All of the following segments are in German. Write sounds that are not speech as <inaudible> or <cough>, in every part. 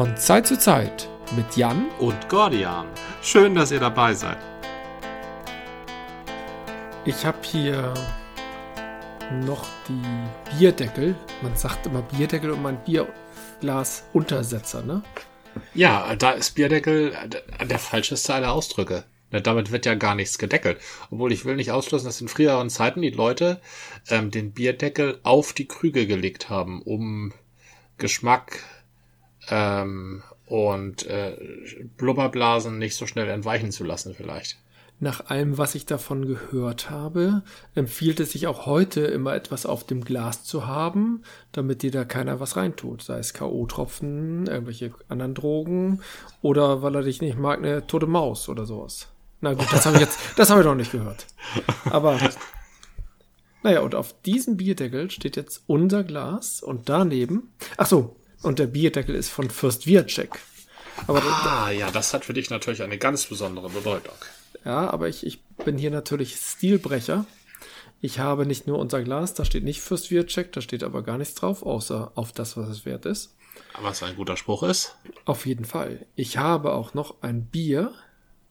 Von Zeit zu Zeit mit Jan und Gordian. Schön, dass ihr dabei seid. Ich habe hier noch die Bierdeckel. Man sagt immer Bierdeckel und mein Bierglas-Untersetzer, ne? Ja, da ist Bierdeckel der falscheste aller Ausdrücke. Damit wird ja gar nichts gedeckelt. Obwohl ich will nicht ausschließen, dass in früheren Zeiten die Leute ähm, den Bierdeckel auf die Krüge gelegt haben, um Geschmack ähm, und äh, Blubberblasen nicht so schnell entweichen zu lassen vielleicht. Nach allem, was ich davon gehört habe, empfiehlt es sich auch heute immer etwas auf dem Glas zu haben, damit dir da keiner was reintut. Sei es K.O.-Tropfen, irgendwelche anderen Drogen oder weil er dich nicht mag, eine tote Maus oder sowas. Na gut, das habe ich jetzt, das habe ich noch nicht gehört. Aber naja, und auf diesem Bierdeckel steht jetzt unser Glas und daneben, ach so, und der Bierdeckel ist von Fürst Wiacek. Aber ah, ja, das hat für dich natürlich eine ganz besondere Bedeutung. Ja, aber ich, ich bin hier natürlich Stilbrecher. Ich habe nicht nur unser Glas, da steht nicht Fürst Wiacek, da steht aber gar nichts drauf, außer auf das, was es wert ist. Was ein guter Spruch ist. Auf jeden Fall. Ich habe auch noch ein Bier,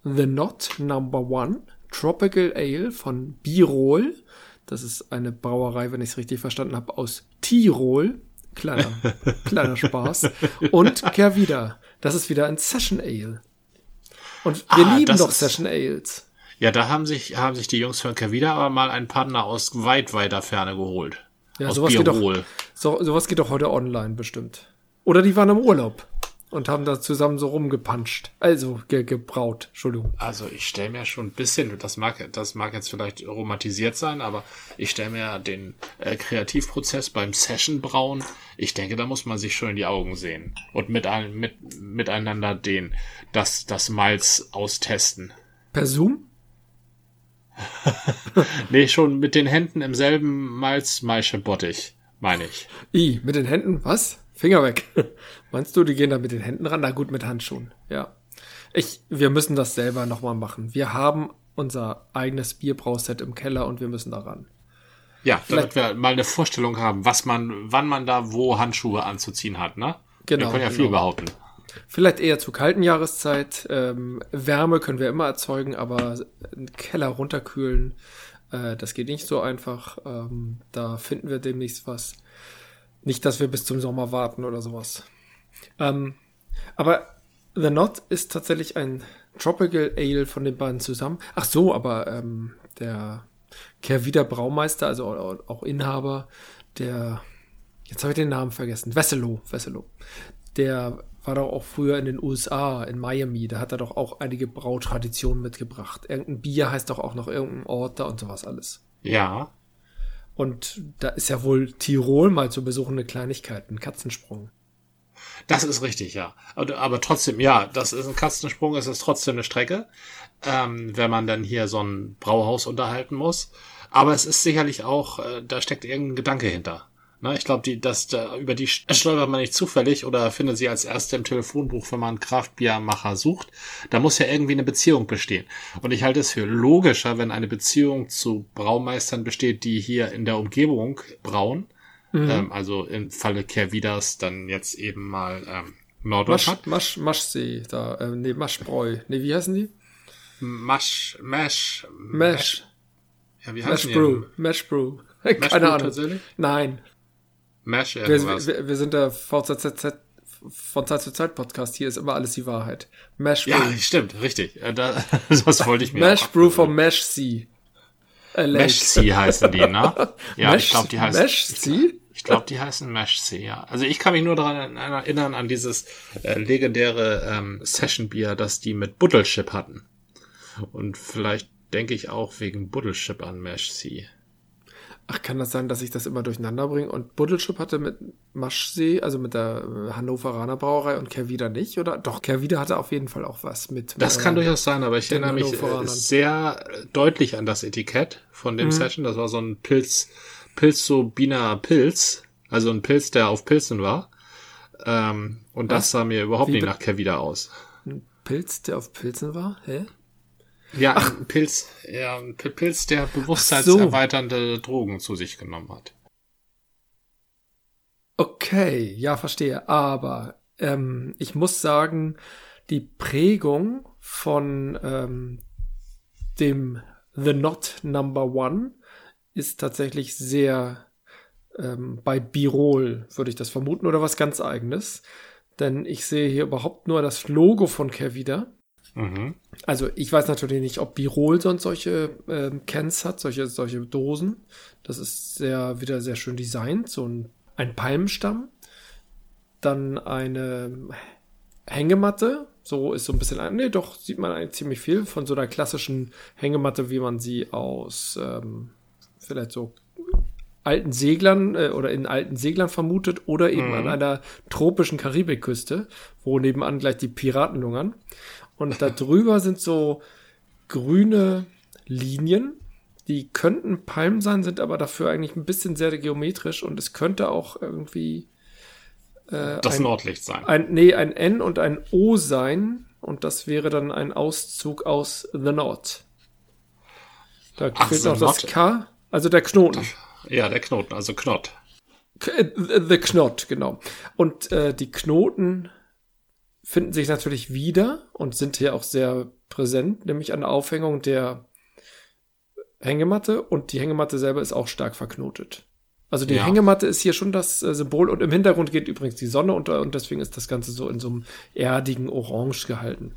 The Knot Number One, Tropical Ale von Birol. Das ist eine Brauerei, wenn ich es richtig verstanden habe, aus Tirol. Kleiner, kleiner Spaß. Und Kervida. Das ist wieder ein Session Ale. Und wir ah, lieben doch Session Ales. Ja, da haben sich, haben sich die Jungs von Kervida aber mal einen Partner aus weit weiter Ferne geholt. Ja, aus sowas geht, doch, so, sowas geht doch heute online bestimmt. Oder die waren im Urlaub und haben da zusammen so rumgepanscht. Also ge gebraut, Entschuldigung. Also ich stelle mir schon ein bisschen, das mag, das mag jetzt vielleicht romantisiert sein, aber ich stelle mir den äh, Kreativprozess beim Session brauen, ich denke, da muss man sich schon in die Augen sehen und mit, mit, miteinander den, das, das Malz austesten. Per Zoom? <laughs> nee, schon mit den Händen im selben Malzmaischebottich, meine ich. I, mit den Händen? Was? Finger weg. <laughs> Meinst du, die gehen da mit den Händen ran? Na gut, mit Handschuhen. Ja. Ich, wir müssen das selber nochmal machen. Wir haben unser eigenes Bierbrauset im Keller und wir müssen da ran. Ja, damit wir mal eine Vorstellung haben, was man, wann man da wo Handschuhe anzuziehen hat, ne? Genau. Wir können ja genau. viel behaupten. Vielleicht eher zur kalten Jahreszeit. Ähm, Wärme können wir immer erzeugen, aber einen Keller runterkühlen, äh, das geht nicht so einfach. Ähm, da finden wir demnächst was. Nicht, dass wir bis zum Sommer warten oder sowas. Ähm, aber The Knot ist tatsächlich ein Tropical Ale von den beiden zusammen. Ach so, aber ähm, der Kervida Braumeister, also auch Inhaber, der, jetzt habe ich den Namen vergessen, Wesselow, Wesselow, der war doch auch früher in den USA, in Miami, da hat er doch auch einige Brautraditionen mitgebracht. Irgendein Bier heißt doch auch noch irgendein Ort da und sowas alles. Ja. Und da ist ja wohl Tirol mal zu besuchen eine Kleinigkeit, ein Katzensprung. Das ist richtig, ja. Aber, trotzdem, ja, das ist ein Katzensprung, es ist trotzdem eine Strecke, ähm, wenn man dann hier so ein Brauhaus unterhalten muss. Aber es ist sicherlich auch, äh, da steckt irgendein Gedanke hinter. Na, ich glaube, die, das, da, über die stolpert man nicht zufällig oder findet sie als erste im Telefonbuch, wenn man Kraftbiermacher sucht. Da muss ja irgendwie eine Beziehung bestehen. Und ich halte es für logischer, wenn eine Beziehung zu Braumeistern besteht, die hier in der Umgebung brauen. Mhm. Ähm, also im Falle Kervidas dann jetzt eben mal ähm, Norddeutschland. Masch, Masch, Maschsee, da, äh, nee, Maschbräu. Nee, wie heißen die? Masch, Mash. Mash. Ja, wie heißen Mash die? Brew. Mash Brew. <laughs> Keine Ahnung. Tatsächlich? Nein. Mash irgendwas. Wir, wir, wir sind der VZZ von Zeit zu Zeit Podcast. Hier ist immer alles die Wahrheit. Mash Brew. Ja, stimmt, richtig. Äh, da, <laughs> das wollte ich mir Mash Brew vom Mash Sea. Mesh Sea heißen die, ne? <laughs> Ja, Mesh, ich glaube, die heißen. Mesh Sea? Ich glaube, die heißen Mesh Sea, ja. Also ich kann mich nur daran erinnern, an dieses äh, legendäre ähm, Session Bier, das die mit Buttelchip hatten. Und vielleicht denke ich auch wegen Buttelchip an Mesh Sea. Ach, kann das sein, dass ich das immer durcheinander bringe? Und Buddelschub hatte mit Maschsee, also mit der äh, Hannoveraner Brauerei und Kervida nicht? Oder? Doch, Kervida hatte auf jeden Fall auch was mit. Das kann durchaus sein, aber ich erinnere mich äh, sehr deutlich an das Etikett von dem mhm. Session. Das war so ein Pilz, Pilzobiner Pilz. Also ein Pilz, der auf Pilzen war. Ähm, und was? das sah mir überhaupt Wie nicht nach Kervida aus. Ein Pilz, der auf Pilzen war? Hä? Ja, Ach. ein Pilz, ja, ein Pilz, der bewusstseinserweiternde so. Drogen zu sich genommen hat. Okay, ja, verstehe. Aber ähm, ich muss sagen, die Prägung von ähm, dem The Not Number One ist tatsächlich sehr ähm, bei Birol, würde ich das vermuten, oder was ganz eigenes. Denn ich sehe hier überhaupt nur das Logo von Kervida. Mhm. Also ich weiß natürlich nicht, ob Birol sonst solche ähm, Cans hat, solche, solche Dosen. Das ist sehr, wieder sehr schön designt. So ein, ein Palmstamm. Dann eine Hängematte. So ist so ein bisschen, nee, doch, sieht man eigentlich ziemlich viel von so einer klassischen Hängematte, wie man sie aus ähm, vielleicht so alten Seglern äh, oder in alten Seglern vermutet oder eben mhm. an einer tropischen Karibikküste, wo nebenan gleich die Piraten lungern. Und da drüber sind so grüne Linien, die könnten Palmen sein, sind aber dafür eigentlich ein bisschen sehr geometrisch und es könnte auch irgendwie äh, das ein, Nordlicht sein. Ein, nee, ein N und ein O sein und das wäre dann ein Auszug aus The Nord. Da Ach, fehlt noch das K, also der Knoten. Ja, der Knoten, also Knot. Äh, the Knot, genau. Und äh, die Knoten finden sich natürlich wieder und sind hier auch sehr präsent, nämlich an der Aufhängung der Hängematte und die Hängematte selber ist auch stark verknotet. Also die ja. Hängematte ist hier schon das äh, Symbol und im Hintergrund geht übrigens die Sonne unter und deswegen ist das Ganze so in so einem erdigen Orange gehalten.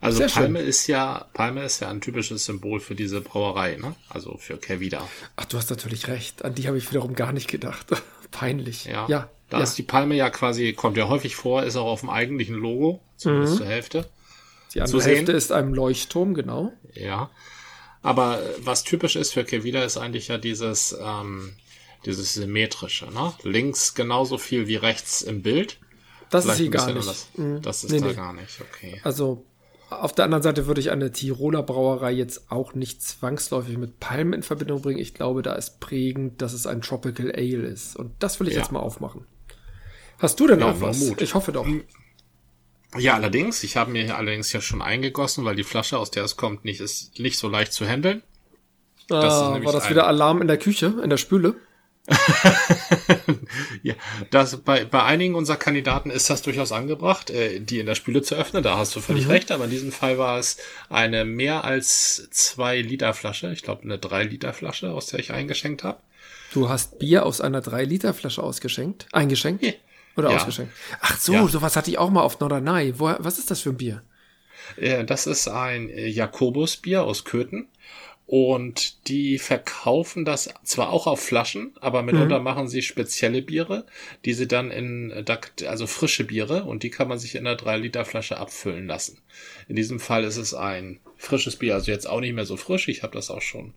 Also Sehr Palme schön. ist ja, Palme ist ja ein typisches Symbol für diese Brauerei, ne? Also für Kervida. Ach, du hast natürlich recht. An die habe ich wiederum gar nicht gedacht. <laughs> Peinlich. Ja. ja da ja. ist die Palme ja quasi, kommt ja häufig vor, ist auch auf dem eigentlichen Logo, zumindest mhm. zur Hälfte. Die andere Hälfte ist ein Leuchtturm, genau. Ja. Aber was typisch ist für Kervida ist eigentlich ja dieses, ähm, dieses symmetrische, ne? Links genauso viel wie rechts im Bild. Das Vielleicht ist sie gar nicht. Das, mhm. das ist nee, da nee. gar nicht, okay. Also auf der anderen Seite würde ich eine Tiroler Brauerei jetzt auch nicht zwangsläufig mit Palmen in Verbindung bringen. Ich glaube, da ist prägend, dass es ein Tropical Ale ist. Und das will ich ja. jetzt mal aufmachen. Hast du denn ja, auch was? Mut. Ich hoffe doch. Ja, allerdings. Ich habe mir allerdings ja schon eingegossen, weil die Flasche, aus der es kommt, nicht ist nicht so leicht zu handeln. Ah, war das wieder Alarm in der Küche, in der Spüle? <laughs> ja, das, bei, bei einigen unserer Kandidaten ist das durchaus angebracht, äh, die in der Spüle zu öffnen. Da hast du völlig mhm. recht, aber in diesem Fall war es eine mehr als zwei Liter Flasche. Ich glaube, eine drei Liter Flasche, aus der ich eingeschenkt habe. Du hast Bier aus einer drei Liter Flasche ausgeschenkt? Eingeschenkt? Ja. Oder ja. ausgeschenkt? Ach so, ja. sowas hatte ich auch mal auf Norderney. Was ist das für ein Bier? Äh, das ist ein Jakobusbier aus Köthen. Und die verkaufen das zwar auch auf Flaschen, aber mitunter mhm. machen sie spezielle Biere, die sie dann in, also frische Biere, und die kann man sich in einer 3-Liter-Flasche abfüllen lassen. In diesem Fall ist es ein frisches Bier, also jetzt auch nicht mehr so frisch. Ich habe das auch schon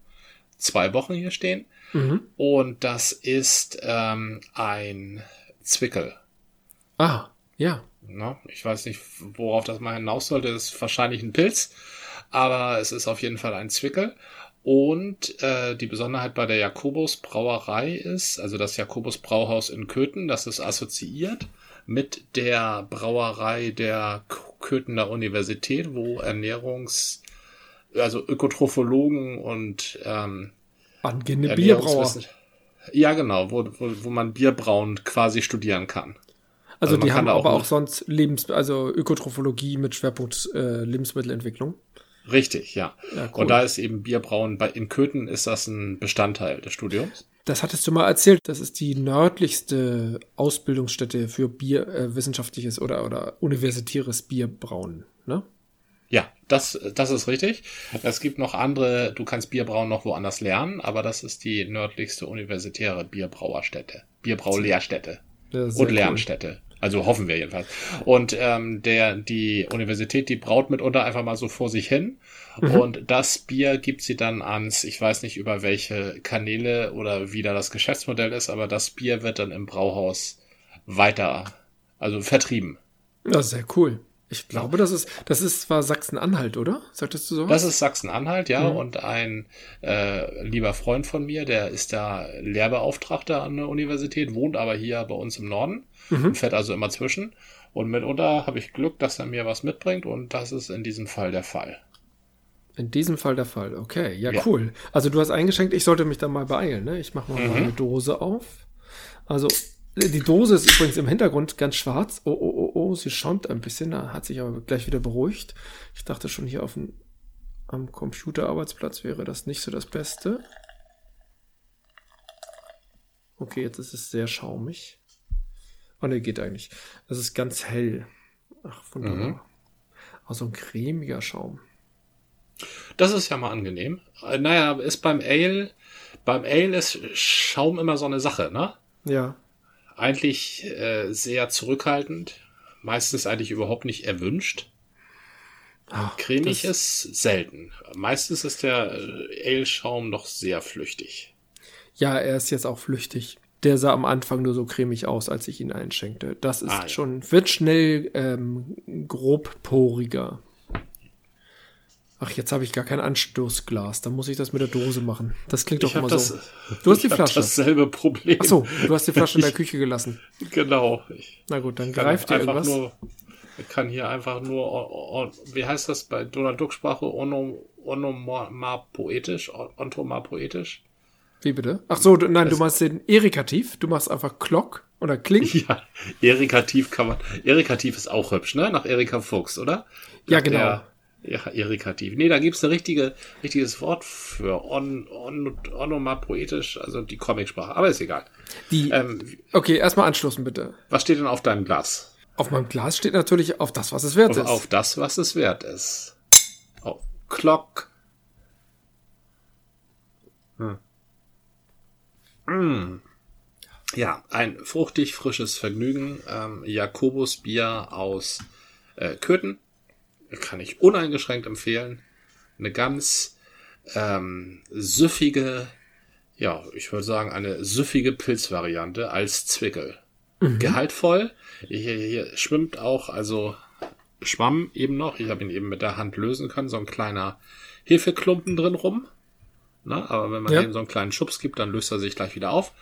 zwei Wochen hier stehen. Mhm. Und das ist ähm, ein Zwickel. Ah, ja. Na, ich weiß nicht, worauf das mal hinaus sollte. Das ist wahrscheinlich ein Pilz, aber es ist auf jeden Fall ein Zwickel. Und äh, die Besonderheit bei der Jakobus Brauerei ist, also das Jakobus Brauhaus in Köthen, das ist assoziiert mit der Brauerei der Köthener Universität, wo Ernährungs-, also Ökotrophologen und ähm, Angehende Bierbrauer. Ja, genau, wo, wo, wo man Bierbrauen quasi studieren kann. Also, also die haben aber auch sonst Lebens also Ökotrophologie mit Schwerpunkt äh, Lebensmittelentwicklung. Richtig, ja. ja cool. Und da ist eben Bierbrauen, bei, in Köthen ist das ein Bestandteil des Studiums. Das hattest du mal erzählt. Das ist die nördlichste Ausbildungsstätte für Bier, äh, wissenschaftliches oder, oder universitäres Bierbrauen, ne? Ja, das, das ist richtig. Es gibt noch andere, du kannst Bierbrauen noch woanders lernen, aber das ist die nördlichste universitäre Bierbrauerstätte. Bierbraulehrstätte. Und Lernstätte. Also hoffen wir jedenfalls. Und ähm, der, die Universität, die braut mitunter einfach mal so vor sich hin. Mhm. Und das Bier gibt sie dann ans, ich weiß nicht über welche Kanäle oder wie da das Geschäftsmodell ist, aber das Bier wird dann im Brauhaus weiter, also vertrieben. Ja, sehr cool. Ich glaube, das ist, das ist zwar Sachsen-Anhalt, oder? Sagtest du so? Das ist Sachsen-Anhalt, ja. Mhm. Und ein äh, lieber Freund von mir, der ist da Lehrbeauftragter an der Universität, wohnt aber hier bei uns im Norden mhm. fährt also immer zwischen. Und mitunter habe ich Glück, dass er mir was mitbringt und das ist in diesem Fall der Fall. In diesem Fall der Fall, okay. Ja, ja. cool. Also du hast eingeschenkt, ich sollte mich da mal beeilen, ne? Ich mache mal mhm. meine Dose auf. Also die Dose ist übrigens im Hintergrund ganz schwarz. Oh, oh, oh, sie schäumt ein bisschen, da hat sich aber gleich wieder beruhigt. Ich dachte schon hier auf dem, am Computerarbeitsplatz wäre das nicht so das Beste. Okay, jetzt ist es sehr schaumig. Oh ne, geht eigentlich. Es ist ganz hell. Ach, wunderbar. Mhm. Also ein cremiger Schaum. Das ist ja mal angenehm. Äh, naja, ist beim Ale, beim Ale ist Schaum immer so eine Sache, ne? Ja. Eigentlich äh, sehr zurückhaltend, meistens eigentlich überhaupt nicht erwünscht. Ach, Cremig ist selten. Meistens ist der äh, Ale-Schaum noch sehr flüchtig. Ja, er ist jetzt auch flüchtig. Der sah am Anfang nur so cremig aus, als ich ihn einschenkte. Das ist ah, ja. schon, wird schnell ähm, grobporiger. Ach, jetzt habe ich gar kein Anstoßglas. Da muss ich das mit der Dose machen. Das klingt doch immer das, so. Du hast die <laughs> Flasche. dasselbe Problem. Ach so, du hast die Flasche in der Küche gelassen. Genau. Ich Na gut, dann greift dir irgendwas. Nur, ich kann hier einfach nur, wie heißt das bei Donald Duck Sprache? Onomapoetisch? Ontomapoetisch? Wie bitte? Ach so, du, nein, das du machst den Erikativ. Du machst einfach Klock oder Kling. <laughs> Ja, Erikativ kann man. Erikativ ist auch hübsch, ne? Nach Erika Fuchs, oder? Ja, genau. Der, ja, irritativ. Nee, da gibt's ein richtige, richtiges Wort für on, on, onomapoetisch, also die Comicsprache. Aber ist egal. Die, ähm, okay, erstmal anschlussen bitte. Was steht denn auf deinem Glas? Auf meinem Glas steht natürlich auf das, was es wert auf, ist. Auf das, was es wert ist. Auf Clock. Hm. Mm. Ja, ein fruchtig frisches Vergnügen. Ähm, Jakobus Bier aus äh, Köthen kann ich uneingeschränkt empfehlen. Eine ganz ähm, süffige, ja, ich würde sagen, eine süffige Pilzvariante als Zwickel. Mhm. Gehaltvoll. Hier, hier schwimmt auch, also Schwamm eben noch. Ich habe ihn eben mit der Hand lösen können, so ein kleiner Hefeklumpen drin rum. Na, aber wenn man ja. ihm so einen kleinen Schubs gibt, dann löst er sich gleich wieder auf.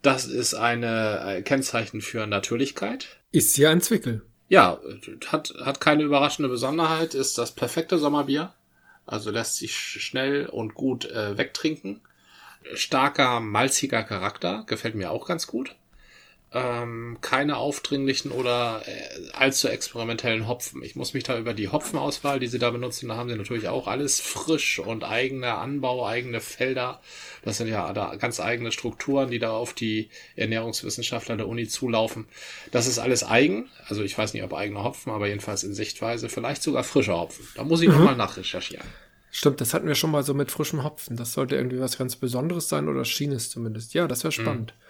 Das ist eine ein Kennzeichen für Natürlichkeit. Ist ja ein Zwickel. Ja, hat, hat keine überraschende Besonderheit, ist das perfekte Sommerbier. Also lässt sich schnell und gut äh, wegtrinken. Starker, malziger Charakter, gefällt mir auch ganz gut ähm, keine aufdringlichen oder äh, allzu experimentellen Hopfen. Ich muss mich da über die Hopfenauswahl, die sie da benutzen, da haben sie natürlich auch alles frisch und eigener Anbau, eigene Felder. Das sind ja da ganz eigene Strukturen, die da auf die Ernährungswissenschaftler der Uni zulaufen. Das ist alles eigen. Also ich weiß nicht, ob eigene Hopfen, aber jedenfalls in Sichtweise. Vielleicht sogar frischer Hopfen. Da muss ich mhm. nochmal nachrecherchieren. Stimmt, das hatten wir schon mal so mit frischem Hopfen. Das sollte irgendwie was ganz Besonderes sein oder schien es zumindest. Ja, das wäre mhm. spannend. Mhm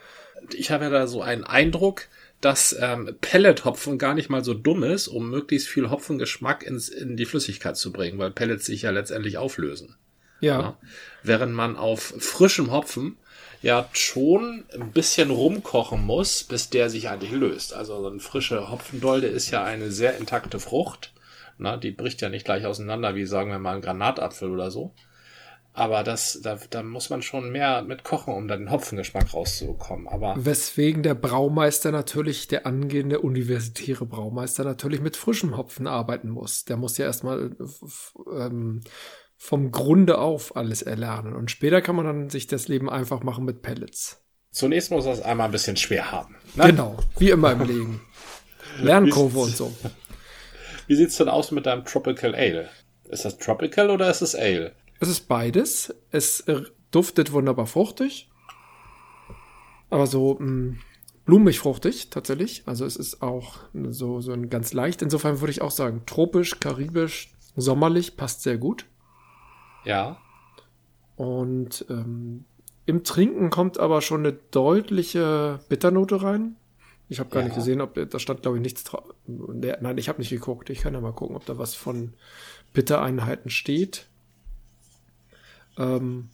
ich habe ja da so einen Eindruck, dass ähm, Pellet-Hopfen gar nicht mal so dumm ist, um möglichst viel Hopfengeschmack ins, in die Flüssigkeit zu bringen, weil Pellets sich ja letztendlich auflösen. Ja. ja. Während man auf frischem Hopfen ja schon ein bisschen rumkochen muss, bis der sich eigentlich löst. Also so eine frische Hopfendolde ist ja eine sehr intakte Frucht. Na, die bricht ja nicht gleich auseinander, wie sagen wir mal ein Granatapfel oder so. Aber das, da, da muss man schon mehr mit kochen, um dann den Hopfengeschmack rauszubekommen. Aber Weswegen der Braumeister natürlich, der angehende universitäre Braumeister natürlich mit frischem Hopfen arbeiten muss. Der muss ja erstmal ähm, vom Grunde auf alles erlernen. Und später kann man dann sich das Leben einfach machen mit Pellets. Zunächst muss er es einmal ein bisschen schwer haben. Ne? Genau, wie immer im Leben. <laughs> Lernkurve und so. Wie sieht's denn aus mit deinem Tropical Ale? Ist das Tropical oder ist es Ale? Es ist beides. Es duftet wunderbar fruchtig. Aber so mh, mm, blumig fruchtig tatsächlich. Also es ist auch so, so ein ganz leicht. Insofern würde ich auch sagen, tropisch, karibisch, sommerlich passt sehr gut. Ja. Und ähm, im Trinken kommt aber schon eine deutliche Bitternote rein. Ich habe gar ja. nicht gesehen, ob da stand, glaube ich, nichts drauf. Nein, ich habe nicht geguckt. Ich kann ja mal gucken, ob da was von Bittereinheiten steht. Ähm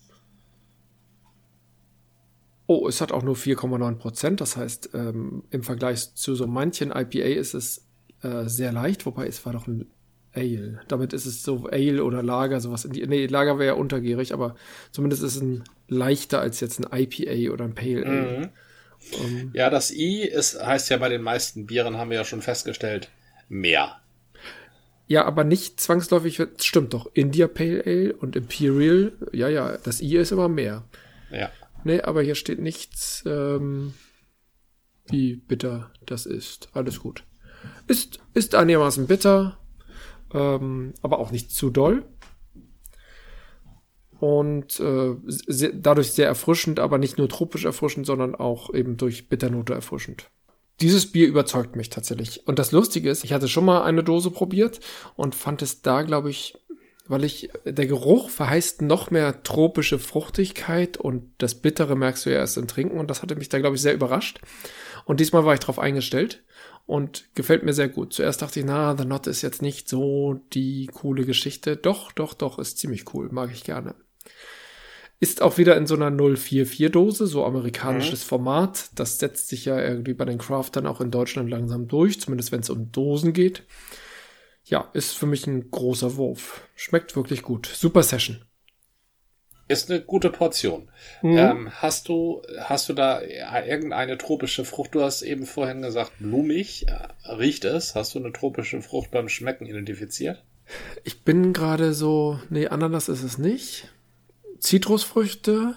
oh, es hat auch nur 4,9 Prozent. Das heißt, ähm, im Vergleich zu so manchen IPA ist es äh, sehr leicht, wobei es war doch ein Ale. Damit ist es so Ale oder Lager, sowas in die. Nee, Lager wäre ja untergierig, aber zumindest ist es ein leichter als jetzt ein IPA oder ein Pale Ale. Mhm. Um, ähm. ja, das I ist, heißt ja bei den meisten Bieren, haben wir ja schon festgestellt, mehr. Ja, aber nicht zwangsläufig, stimmt doch, India Pale Ale und Imperial, ja, ja, das I ist immer mehr. Ja. Nee, aber hier steht nichts, ähm, wie bitter das ist. Alles gut. Ist, ist einigermaßen bitter, ähm, aber auch nicht zu doll. Und äh, sehr, dadurch sehr erfrischend, aber nicht nur tropisch erfrischend, sondern auch eben durch Bitternote erfrischend. Dieses Bier überzeugt mich tatsächlich. Und das Lustige ist, ich hatte schon mal eine Dose probiert und fand es da, glaube ich, weil ich, der Geruch verheißt noch mehr tropische Fruchtigkeit und das Bittere merkst du ja erst im Trinken und das hatte mich da, glaube ich, sehr überrascht. Und diesmal war ich drauf eingestellt und gefällt mir sehr gut. Zuerst dachte ich, na, The Knot ist jetzt nicht so die coole Geschichte. Doch, doch, doch, ist ziemlich cool, mag ich gerne. Ist auch wieder in so einer 044 Dose, so amerikanisches mhm. Format. Das setzt sich ja irgendwie bei den Craftern auch in Deutschland langsam durch, zumindest wenn es um Dosen geht ja, ist für mich ein großer Wurf. Schmeckt wirklich gut. Super Session. Ist eine gute Portion. Mhm. Ähm, hast du, hast du da irgendeine tropische Frucht? Du hast eben vorhin gesagt, blumig. Äh, riecht es? Hast du eine tropische Frucht beim Schmecken identifiziert? Ich bin gerade so, nee, Ananas ist es nicht. Zitrusfrüchte,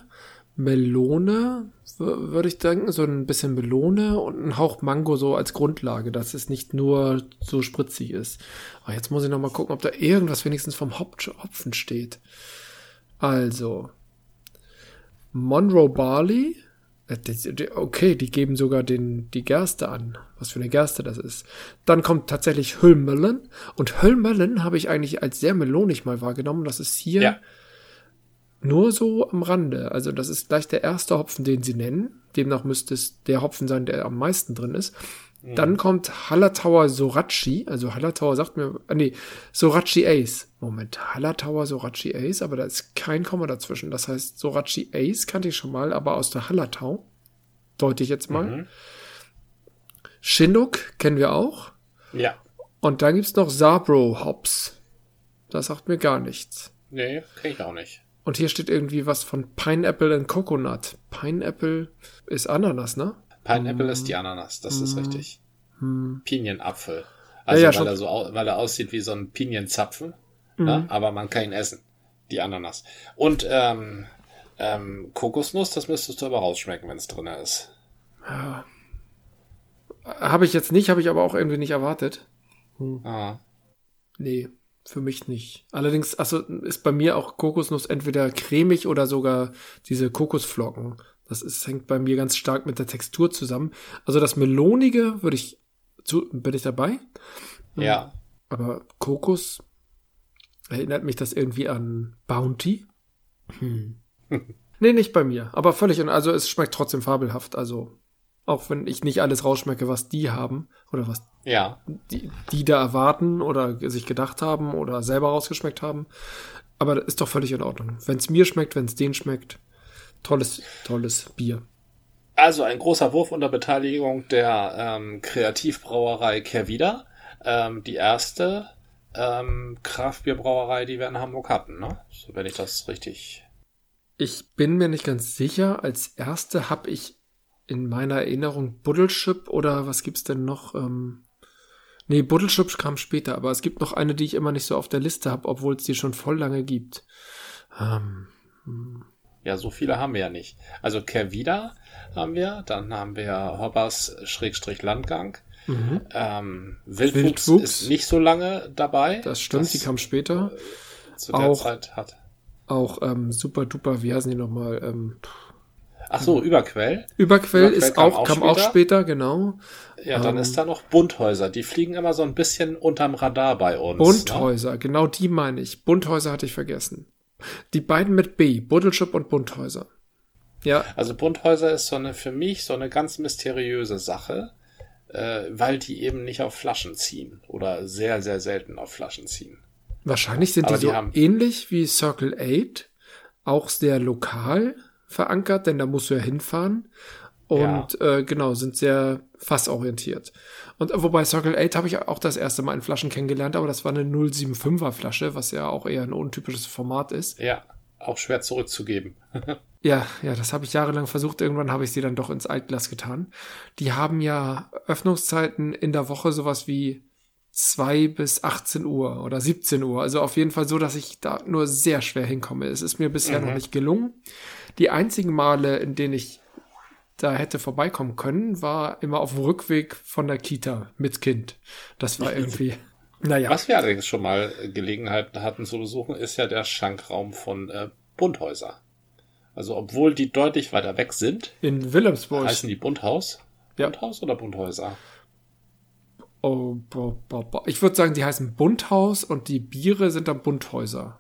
Melone, würde ich denken, so ein bisschen Melone und ein Hauch Mango so als Grundlage, dass es nicht nur so spritzig ist. Aber jetzt muss ich noch mal gucken, ob da irgendwas wenigstens vom Hopfen steht. Also, Monroe Barley, äh, okay, die geben sogar den, die Gerste an. Was für eine Gerste das ist. Dann kommt tatsächlich Hüllmellen. Und Hüllmellen habe ich eigentlich als sehr melonig mal wahrgenommen. Das ist hier ja nur so am Rande. Also das ist gleich der erste Hopfen, den sie nennen. Demnach müsste es der Hopfen sein, der am meisten drin ist. Mhm. Dann kommt Hallertauer Sorachi. Also Hallertauer sagt mir, äh, nee, Sorachi Ace. Moment, Hallertauer Sorachi Ace, aber da ist kein Komma dazwischen. Das heißt, Sorachi Ace kannte ich schon mal, aber aus der Hallertau. Deute ich jetzt mal. Mhm. Chinook kennen wir auch. Ja. Und dann gibt's noch Sabro Hops. Das sagt mir gar nichts. Nee, kenn ich auch nicht. Und hier steht irgendwie was von Pineapple and Coconut. Pineapple ist Ananas, ne? Pineapple mm. ist die Ananas, das mm. ist richtig. Mm. Pinienapfel. Also ja, ja, weil, er so, weil er aussieht wie so ein Pinienzapfen, ne? aber man kann ihn essen. Die Ananas. Und ähm, ähm, Kokosnuss, das müsstest du aber rausschmecken, wenn es drin ist. Ja. Habe ich jetzt nicht, habe ich aber auch irgendwie nicht erwartet. Hm. Ah. Nee für mich nicht. Allerdings, also ist bei mir auch Kokosnuss entweder cremig oder sogar diese Kokosflocken. Das ist, hängt bei mir ganz stark mit der Textur zusammen. Also das Melonige würde ich zu, bin ich dabei. Ja. Aber Kokos erinnert mich das irgendwie an Bounty. Hm. nee, nicht bei mir. Aber völlig, also es schmeckt trotzdem fabelhaft. Also auch wenn ich nicht alles rausschmecke, was die haben oder was ja. die, die da erwarten oder sich gedacht haben oder selber rausgeschmeckt haben. Aber das ist doch völlig in Ordnung. Wenn es mir schmeckt, wenn es denen schmeckt, tolles, tolles Bier. Also ein großer Wurf unter Beteiligung der ähm, Kreativbrauerei Kervida. Ähm, die erste ähm, Kraftbierbrauerei, die wir in Hamburg hatten, ne? So, wenn ich das richtig. Ich bin mir nicht ganz sicher. Als erste habe ich in meiner Erinnerung Buddelschip oder was gibt's denn noch? Ähm, nee, Buddelschip kam später, aber es gibt noch eine, die ich immer nicht so auf der Liste habe, obwohl es die schon voll lange gibt. Ähm, hm. ja, so viele haben wir ja nicht. Also Kervida haben wir, dann haben wir Hobbers Schrägstrich Landgang. Mhm. Ähm, Wildwuchs, Wildwuchs, ist nicht so lange dabei. Das stimmt, das, die kam später. Zu der auch, Zeit hat. Auch ähm, super duper, wie heißen die nochmal? Ähm, Ach so, Überquell. Überquell, Überquell ist kam auch, kam später. auch später, genau. Ja, dann ähm, ist da noch Bunthäuser. Die fliegen immer so ein bisschen unterm Radar bei uns. Bunthäuser, ne? genau die meine ich. Bunthäuser hatte ich vergessen. Die beiden mit B, Buddelschip und Bunthäuser. Ja. Also Bunthäuser ist so eine, für mich so eine ganz mysteriöse Sache, äh, weil die eben nicht auf Flaschen ziehen oder sehr, sehr selten auf Flaschen ziehen. Wahrscheinlich sind Aber die so ähnlich wie Circle 8, auch sehr lokal verankert, denn da musst du ja hinfahren. Und ja. äh, genau, sind sehr fassorientiert. Und äh, wobei Circle 8 habe ich auch das erste Mal in Flaschen kennengelernt, aber das war eine 075er Flasche, was ja auch eher ein untypisches Format ist. Ja, auch schwer zurückzugeben. <laughs> ja, ja, das habe ich jahrelang versucht. Irgendwann habe ich sie dann doch ins Altglas getan. Die haben ja Öffnungszeiten in der Woche sowas wie 2 bis 18 Uhr oder 17 Uhr. Also auf jeden Fall so, dass ich da nur sehr schwer hinkomme. Es ist mir bisher mhm. noch nicht gelungen. Die einzigen Male, in denen ich da hätte vorbeikommen können, war immer auf dem Rückweg von der Kita mit Kind. Das war <laughs> irgendwie, naja. Was wir allerdings schon mal Gelegenheit hatten zu besuchen, ist ja der Schankraum von äh, Bundhäuser. Also obwohl die deutlich weiter weg sind. In Wilhelmsburg. Heißen die Bundhaus? Ja. Bundhaus oder Bundhäuser? Oh, bo, bo, bo. Ich würde sagen, die heißen Bundhaus und die Biere sind dann Bundhäuser.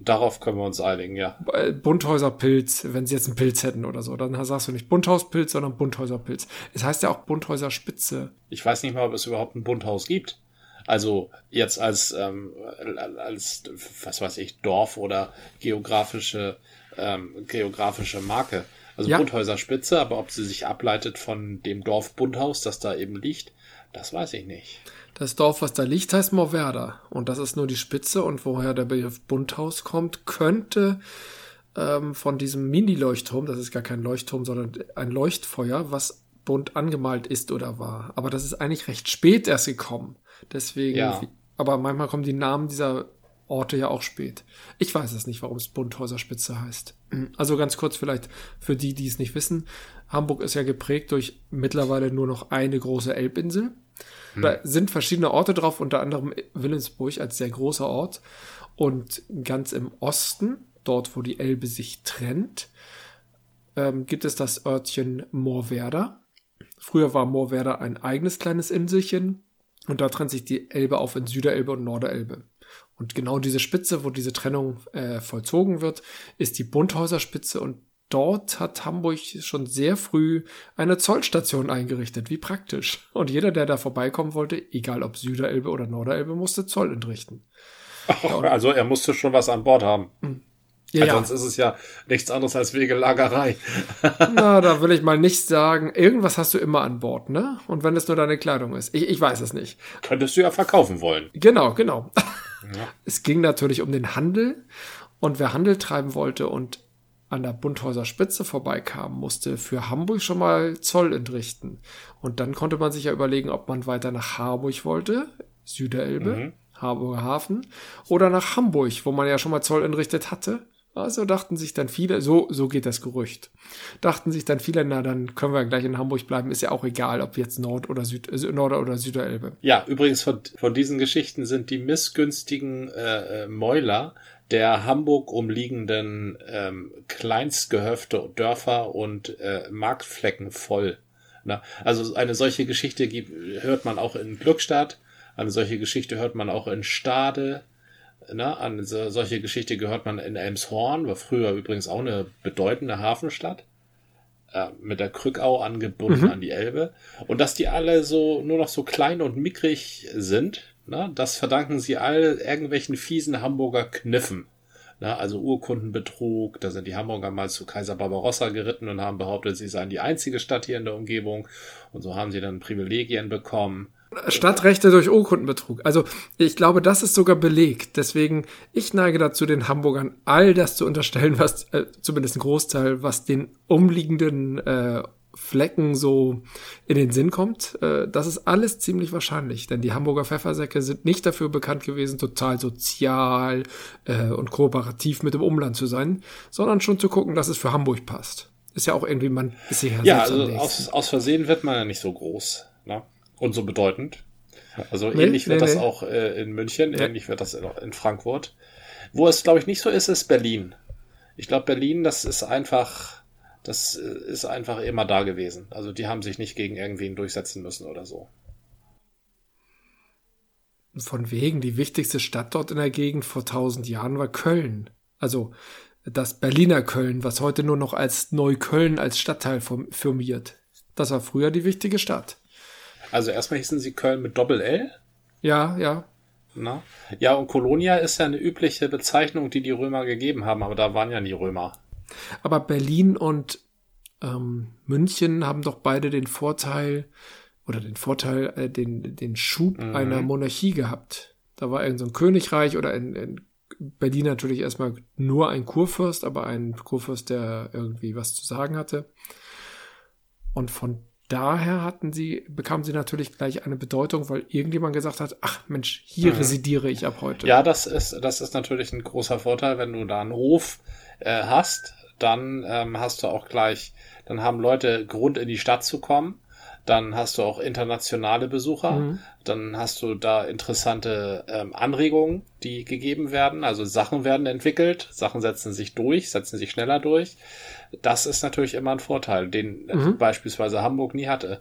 Darauf können wir uns einigen, ja. Äh, Bundhäuser Pilz, wenn sie jetzt einen Pilz hätten oder so, dann sagst du nicht Bundhauspilz, sondern Bundhäuser Pilz. Es heißt ja auch Bundhäuser Spitze. Ich weiß nicht mal, ob es überhaupt ein Bundhaus gibt. Also jetzt als, ähm, als, was weiß ich, Dorf oder geografische, ähm, geografische Marke. Also Ja. Bundhäuser Spitze, aber ob sie sich ableitet von dem Dorf Bundhaus, das da eben liegt, das weiß ich nicht. Das Dorf, was da liegt, heißt Morwerda. Und das ist nur die Spitze. Und woher der Begriff Bundhaus kommt, könnte ähm, von diesem Mini-Leuchtturm, das ist gar kein Leuchtturm, sondern ein Leuchtfeuer, was bunt angemalt ist oder war. Aber das ist eigentlich recht spät erst gekommen. Deswegen, Ja. aber manchmal kommen die Namen dieser Orte ja auch spät. Ich weiß es nicht, warum es Bundhäuser Spitze heißt. Also ganz kurz vielleicht für die, die es nicht wissen. Hamburg ist ja geprägt durch mittlerweile nur noch eine große Elbinsel. Da sind verschiedene Orte drauf, unter anderem Willensburg als sehr großer Ort. Und ganz im Osten, dort wo die Elbe sich trennt, ähm, gibt es das Örtchen Moorwerder. Früher war Moorwerder ein eigenes kleines Inselchen und da trennt sich die Elbe auf in Süderelbe und Norderelbe. Und genau diese Spitze, wo diese Trennung äh, vollzogen wird, ist die Bundhäuser Spitze und dort hat Hamburg schon sehr früh eine Zollstation eingerichtet. Wie praktisch. Und jeder, der da vorbeikommen wollte, egal ob Süderelbe oder Norderelbe, musste Zoll entrichten. Also er musste schon was an Bord haben. Ja, Weil Sonst ist es ja nichts anderes als Wegelagerei. <laughs> Na, da will ich mal nicht sagen. Irgendwas hast du immer an Bord, ne? Und wenn es nur deine Kleidung ist. Ich, ich weiß es nicht. Könntest du ja verkaufen wollen. Genau, genau. Es ging natürlich um den Handel. Und wer Handel treiben wollte und an der Bundhäuser Spitze vorbeikam, musste für Hamburg schon mal Zoll entrichten. Und dann konnte man sich ja überlegen, ob man weiter nach Harburg wollte, Süderelbe, Harburger Hafen, oder nach Hamburg, wo man ja schon mal Zoll entrichtet hatte. Also dachten sich dann viele, so, so geht das Gerücht, dachten sich dann viele, na dann können wir gleich in Hamburg bleiben, ist ja auch egal, ob jetzt Nord- oder Süd, äh, Nord- oder Süderelbe. Ja, übrigens von, von diesen Geschichten sind die missgünstigen äh, äh, Mäuler der Hamburg umliegenden ähm, Kleinstgehöfte, Dörfer und äh, Marktflecken voll. Na, also eine solche Geschichte gibt, hört man auch in Glückstadt, eine solche Geschichte hört man auch in Stade, na, an so, solche Geschichte gehört man in Elmshorn, war früher übrigens auch eine bedeutende Hafenstadt äh, mit der Krückau angebunden an die Elbe. Und dass die alle so nur noch so klein und mickrig sind, na, das verdanken sie all irgendwelchen fiesen Hamburger Kniffen. Na, also Urkundenbetrug, da sind die Hamburger mal zu Kaiser Barbarossa geritten und haben behauptet, sie seien die einzige Stadt hier in der Umgebung. Und so haben sie dann Privilegien bekommen. Stadtrechte durch Urkundenbetrug. Also ich glaube, das ist sogar belegt. Deswegen, ich neige dazu, den Hamburgern all das zu unterstellen, was, äh, zumindest ein Großteil, was den umliegenden äh, Flecken so in den Sinn kommt. Äh, das ist alles ziemlich wahrscheinlich, denn die Hamburger Pfeffersäcke sind nicht dafür bekannt gewesen, total sozial äh, und kooperativ mit dem Umland zu sein, sondern schon zu gucken, dass es für Hamburg passt. Ist ja auch irgendwie, man ist sich ja, also aus, aus Versehen wird man ja nicht so groß ne? und so bedeutend. Also Nee, ähnlich wird nee, das auch äh, in München, Ja. ähnlich wird das in, in Frankfurt. Wo es, glaube ich, nicht so ist, ist Berlin. Ich glaube, Berlin, das ist einfach, das äh, ist einfach immer da gewesen. Also die haben sich nicht gegen irgendwen durchsetzen müssen oder so. Von wegen, die wichtigste Stadt dort in der Gegend vor tausend Jahren war Köln. Also das Berliner Köln, was heute nur noch als Neukölln als Stadtteil firmiert. Das war früher die wichtige Stadt. Also erstmal hießen sie Köln mit Doppel-L. Ja, ja. Na? Ja, und Kolonia ist ja eine übliche Bezeichnung, die die Römer gegeben haben, aber da waren ja nie Römer. Aber Berlin und ähm, München haben doch beide den Vorteil oder den Vorteil, äh, den, den Schub einer Monarchie gehabt. Da war irgend so ein Königreich oder in, in Berlin natürlich erstmal nur ein Kurfürst, aber ein Kurfürst, der irgendwie was zu sagen hatte. Und von daher hatten sie, bekamen sie natürlich gleich eine Bedeutung, weil irgendjemand gesagt hat, ach Mensch, hier residiere ich ab heute. Ja, das ist, das ist natürlich ein großer Vorteil, wenn du da einen Hof äh, hast, dann ähm, hast du auch gleich, dann haben Leute Grund in die Stadt zu kommen. Dann hast du auch internationale Besucher. Mhm. Dann hast du da interessante ähm, Anregungen, die gegeben werden. Also Sachen werden entwickelt, Sachen setzen sich durch, setzen sich schneller durch. Das ist natürlich immer ein Vorteil, den mhm. beispielsweise Hamburg nie hatte.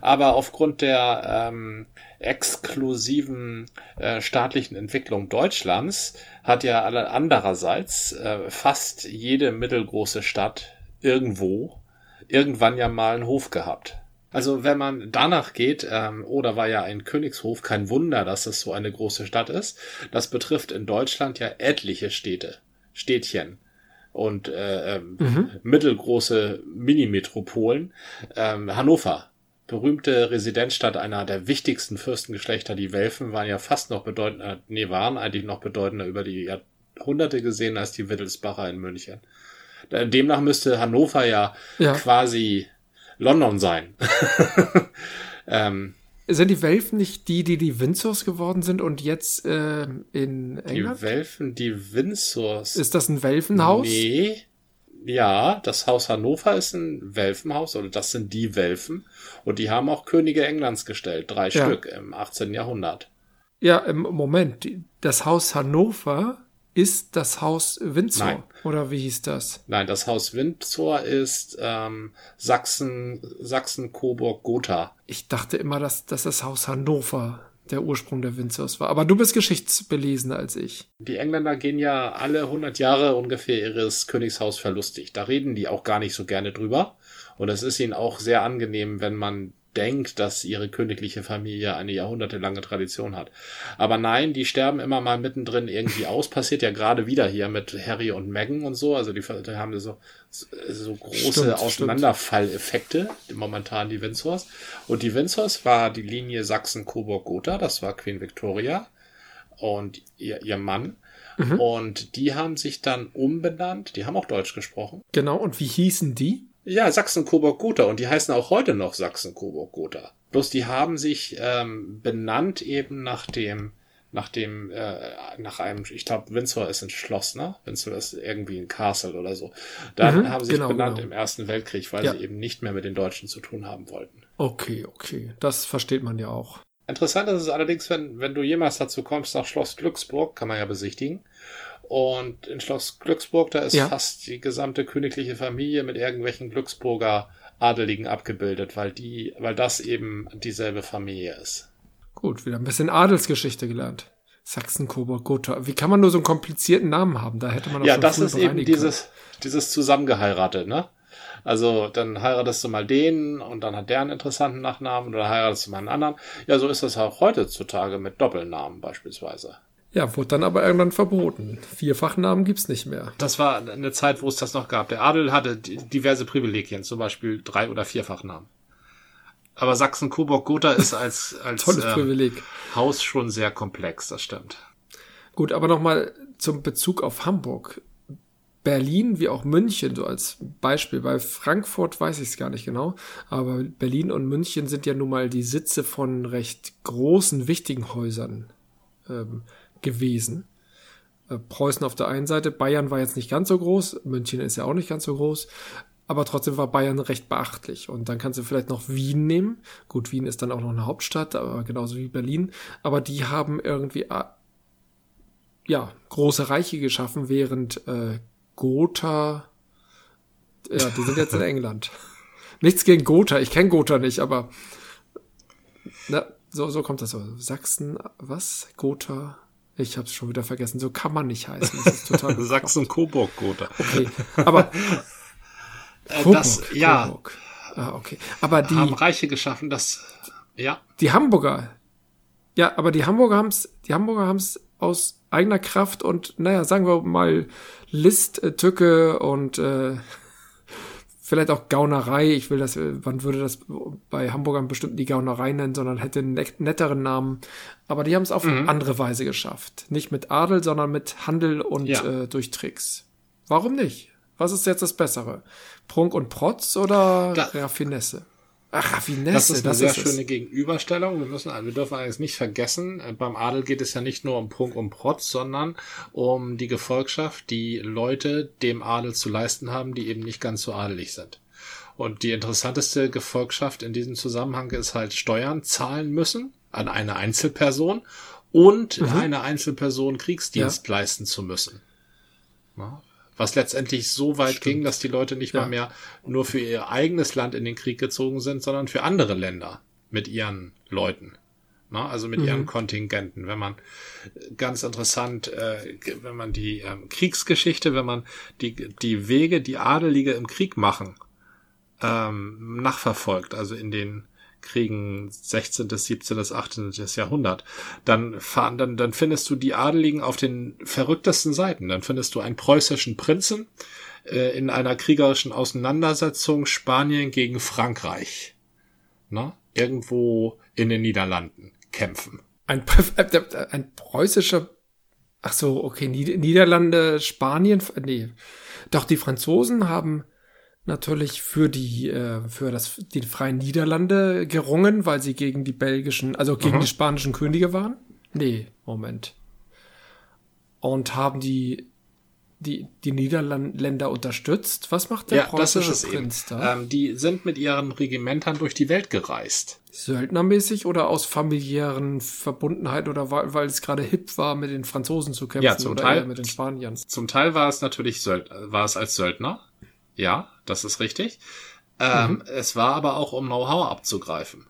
Aber aufgrund der ähm, exklusiven äh, staatlichen Entwicklung Deutschlands hat ja andererseits äh, fast jede mittelgroße Stadt irgendwo irgendwann ja mal einen Hof gehabt. Also wenn man danach geht, ähm, oder oh, war ja ein Königshof, kein Wunder, dass es so eine große Stadt ist. Das betrifft in Deutschland ja etliche Städte, Städtchen und äh, ähm, mhm. mittelgroße Mini-Metropolen. Ähm, Hannover, berühmte Residenzstadt einer der wichtigsten Fürstengeschlechter, die Welfen, waren ja fast noch bedeutender, nee, waren eigentlich noch bedeutender über die Jahrhunderte gesehen als die Wittelsbacher in München. Demnach müsste Hannover ja, ja. quasi London sein. <laughs> ähm, sind die Welfen nicht die, die die Windsors geworden sind und jetzt äh, in England? Die Welfen, die Windsors. Ist das ein Welfenhaus? Nee. Ja, das Haus Hannover ist ein Welfenhaus, oder das sind die Welfen. Und die haben auch Könige Englands gestellt, drei ja. Stück im 18. Jahrhundert. Ja, im Moment, das Haus Hannover ist das Haus Windsor. Nein. Oder wie hieß das? Nein, das Haus Windsor ist ähm, Sachsen, Sachsen, Coburg, Gotha. Ich dachte immer, dass, dass das Haus Hannover der Ursprung der Windsors war. Aber du bist geschichtsbelesener als ich. Die Engländer gehen ja alle 100 Jahre ungefähr ihres Königshaus verlustig. Da reden die auch gar nicht so gerne drüber. Und es ist ihnen auch sehr angenehm, wenn man denkt, dass ihre königliche Familie eine jahrhundertelange Tradition hat. Aber nein, die sterben immer mal mittendrin irgendwie aus. Passiert ja gerade wieder hier mit Harry und Meghan und so. Also die, die haben so, so große stimmt, Auseinanderfalleffekte momentan die Windsors. Und die Windsors war die Linie Sachsen-Coburg-Gotha. Das war Queen Victoria und ihr, ihr Mann. Mhm. Und die haben sich dann umbenannt. Die haben auch Deutsch gesprochen. Genau. Und wie hießen die? Ja, Sachsen-Coburg-Gotha und die heißen auch heute noch Sachsen-Coburg-Gotha. Bloß die haben sich ähm, benannt eben nach dem, nach dem, äh, nach einem, ich glaube, Windsor ist ein Schloss, ne? Windsor ist irgendwie ein Castle oder so. Dann mhm, haben sie sich genau, benannt genau. im Ersten Weltkrieg, weil ja. sie eben nicht mehr mit den Deutschen zu tun haben wollten. Okay, okay. Das versteht man ja auch. Interessant ist es allerdings, wenn, wenn du jemals dazu kommst, nach Schloss Glücksburg, kann man ja besichtigen. Und in Schloss Glücksburg, da ist ja. fast die gesamte königliche Familie mit irgendwelchen Glücksburger Adeligen abgebildet, weil die, weil das eben dieselbe Familie ist. Gut, wieder ein bisschen Adelsgeschichte gelernt. Sachsen, Coburg, Gotha. Wie kann man nur so einen komplizierten Namen haben? Da hätte man auch Ja, das ist eben dieses, dieses zusammengeheiratet, ne? Also dann heiratest du mal den und dann hat der einen interessanten Nachnamen oder heiratest du mal einen anderen. Ja, so ist das auch heutzutage mit Doppelnamen beispielsweise. Ja, wurde dann aber irgendwann verboten. Vierfachnamen gibt's nicht mehr. Das war eine Zeit, wo es das noch gab. Der Adel hatte diverse Privilegien, zum Beispiel drei- oder vierfachnamen. Aber Sachsen-Coburg-Gotha ist als, <laughs> als Tolles äh, Privileg. Haus schon sehr komplex, das stimmt. Gut, aber nochmal zum Bezug auf Hamburg. Berlin wie auch München, so als Beispiel. Bei Frankfurt weiß ich es gar nicht genau, aber Berlin und München sind ja nun mal die Sitze von recht großen, wichtigen Häusern. Ähm, gewesen. Äh, Preußen auf der einen Seite, Bayern war jetzt nicht ganz so groß, München ist ja auch nicht ganz so groß, aber trotzdem war Bayern recht beachtlich. Und dann kannst du vielleicht noch Wien nehmen. Gut, Wien ist dann auch noch eine Hauptstadt, aber genauso wie Berlin. Aber die haben irgendwie äh, ja große Reiche geschaffen, während äh, Gotha ja, die sind jetzt in <laughs> England. Nichts gegen Gotha, ich kenne Gotha nicht, aber na, so, so kommt das so. Sachsen, was? Gotha? Ich habe es schon wieder vergessen. So kann man nicht heißen. Das ist total <laughs> Sachsen-Coburg-Gotha. Okay, aber <laughs> äh, Coburg, das, ja. Coburg. Ah, okay. Aber die haben Reiche geschaffen, das ja. Die Hamburger. Ja, aber die Hamburger haben's, die Hamburger haben's aus eigener Kraft und naja, sagen wir mal List, äh, Tücke und äh, vielleicht auch Gaunerei. Ich will das, man würde das bei Hamburgern bestimmt die Gaunerei nennen, sondern hätte einen netteren Namen. Aber die haben es auf mhm. andere Weise geschafft. Nicht mit Adel, sondern mit Handel und ja. äh, durch Tricks. Warum nicht? Was ist jetzt das Bessere? Prunk und Protz oder da, Raffinesse? Ach, Raffinesse. Das ist eine das sehr ist es. schöne Gegenüberstellung. Wir müssen, wir dürfen allerdings nicht vergessen, äh, beim Adel geht es ja nicht nur um Prunk und Protz, sondern um die Gefolgschaft, die Leute dem Adel zu leisten haben, die eben nicht ganz so adelig sind. Und die interessanteste Gefolgschaft in diesem Zusammenhang ist halt Steuern zahlen müssen an eine Einzelperson und eine Einzelperson Kriegsdienst leisten zu müssen. Ja. Was letztendlich so weit ging, dass die Leute nicht Ja. mal mehr nur für ihr eigenes Land in den Krieg gezogen sind, sondern für andere Länder mit ihren Leuten. Na, also mit ihren Kontingenten. Wenn man äh, ganz interessant, äh, wenn man die ähm, Kriegsgeschichte, wenn man die, die Wege, die Adelige im Krieg machen, ähm, nachverfolgt, also in den Kriegen 16., 17., 18. Jahrhundert, dann, fahren, dann, dann findest du die Adeligen auf den verrücktesten Seiten. Dann findest du einen preußischen Prinzen äh, in einer kriegerischen Auseinandersetzung Spanien gegen Frankreich. Na? Irgendwo in den Niederlanden kämpfen. Ein, äh, ein preußischer, ach so, okay, Nied Niederlande, Spanien, nee. Doch die Franzosen haben natürlich für die, äh, für das, die freien Niederlande gerungen, weil sie gegen die belgischen, also gegen die spanischen Könige waren? Nee, Moment. Und haben die, die, die Niederländer unterstützt? Was macht der Ja, das ist preußische es eben. Prinz da? Ähm, die sind mit ihren Regimentern durch die Welt gereist. Söldnermäßig oder aus familiären Verbundenheit oder weil, weil es gerade hip war, mit den Franzosen zu kämpfen Ja, zum oder Teil. mit den Spaniern? Zum Teil war es natürlich Söld war es als Söldner. Ja, das ist richtig. Ähm, Es war aber auch, um Know-how abzugreifen.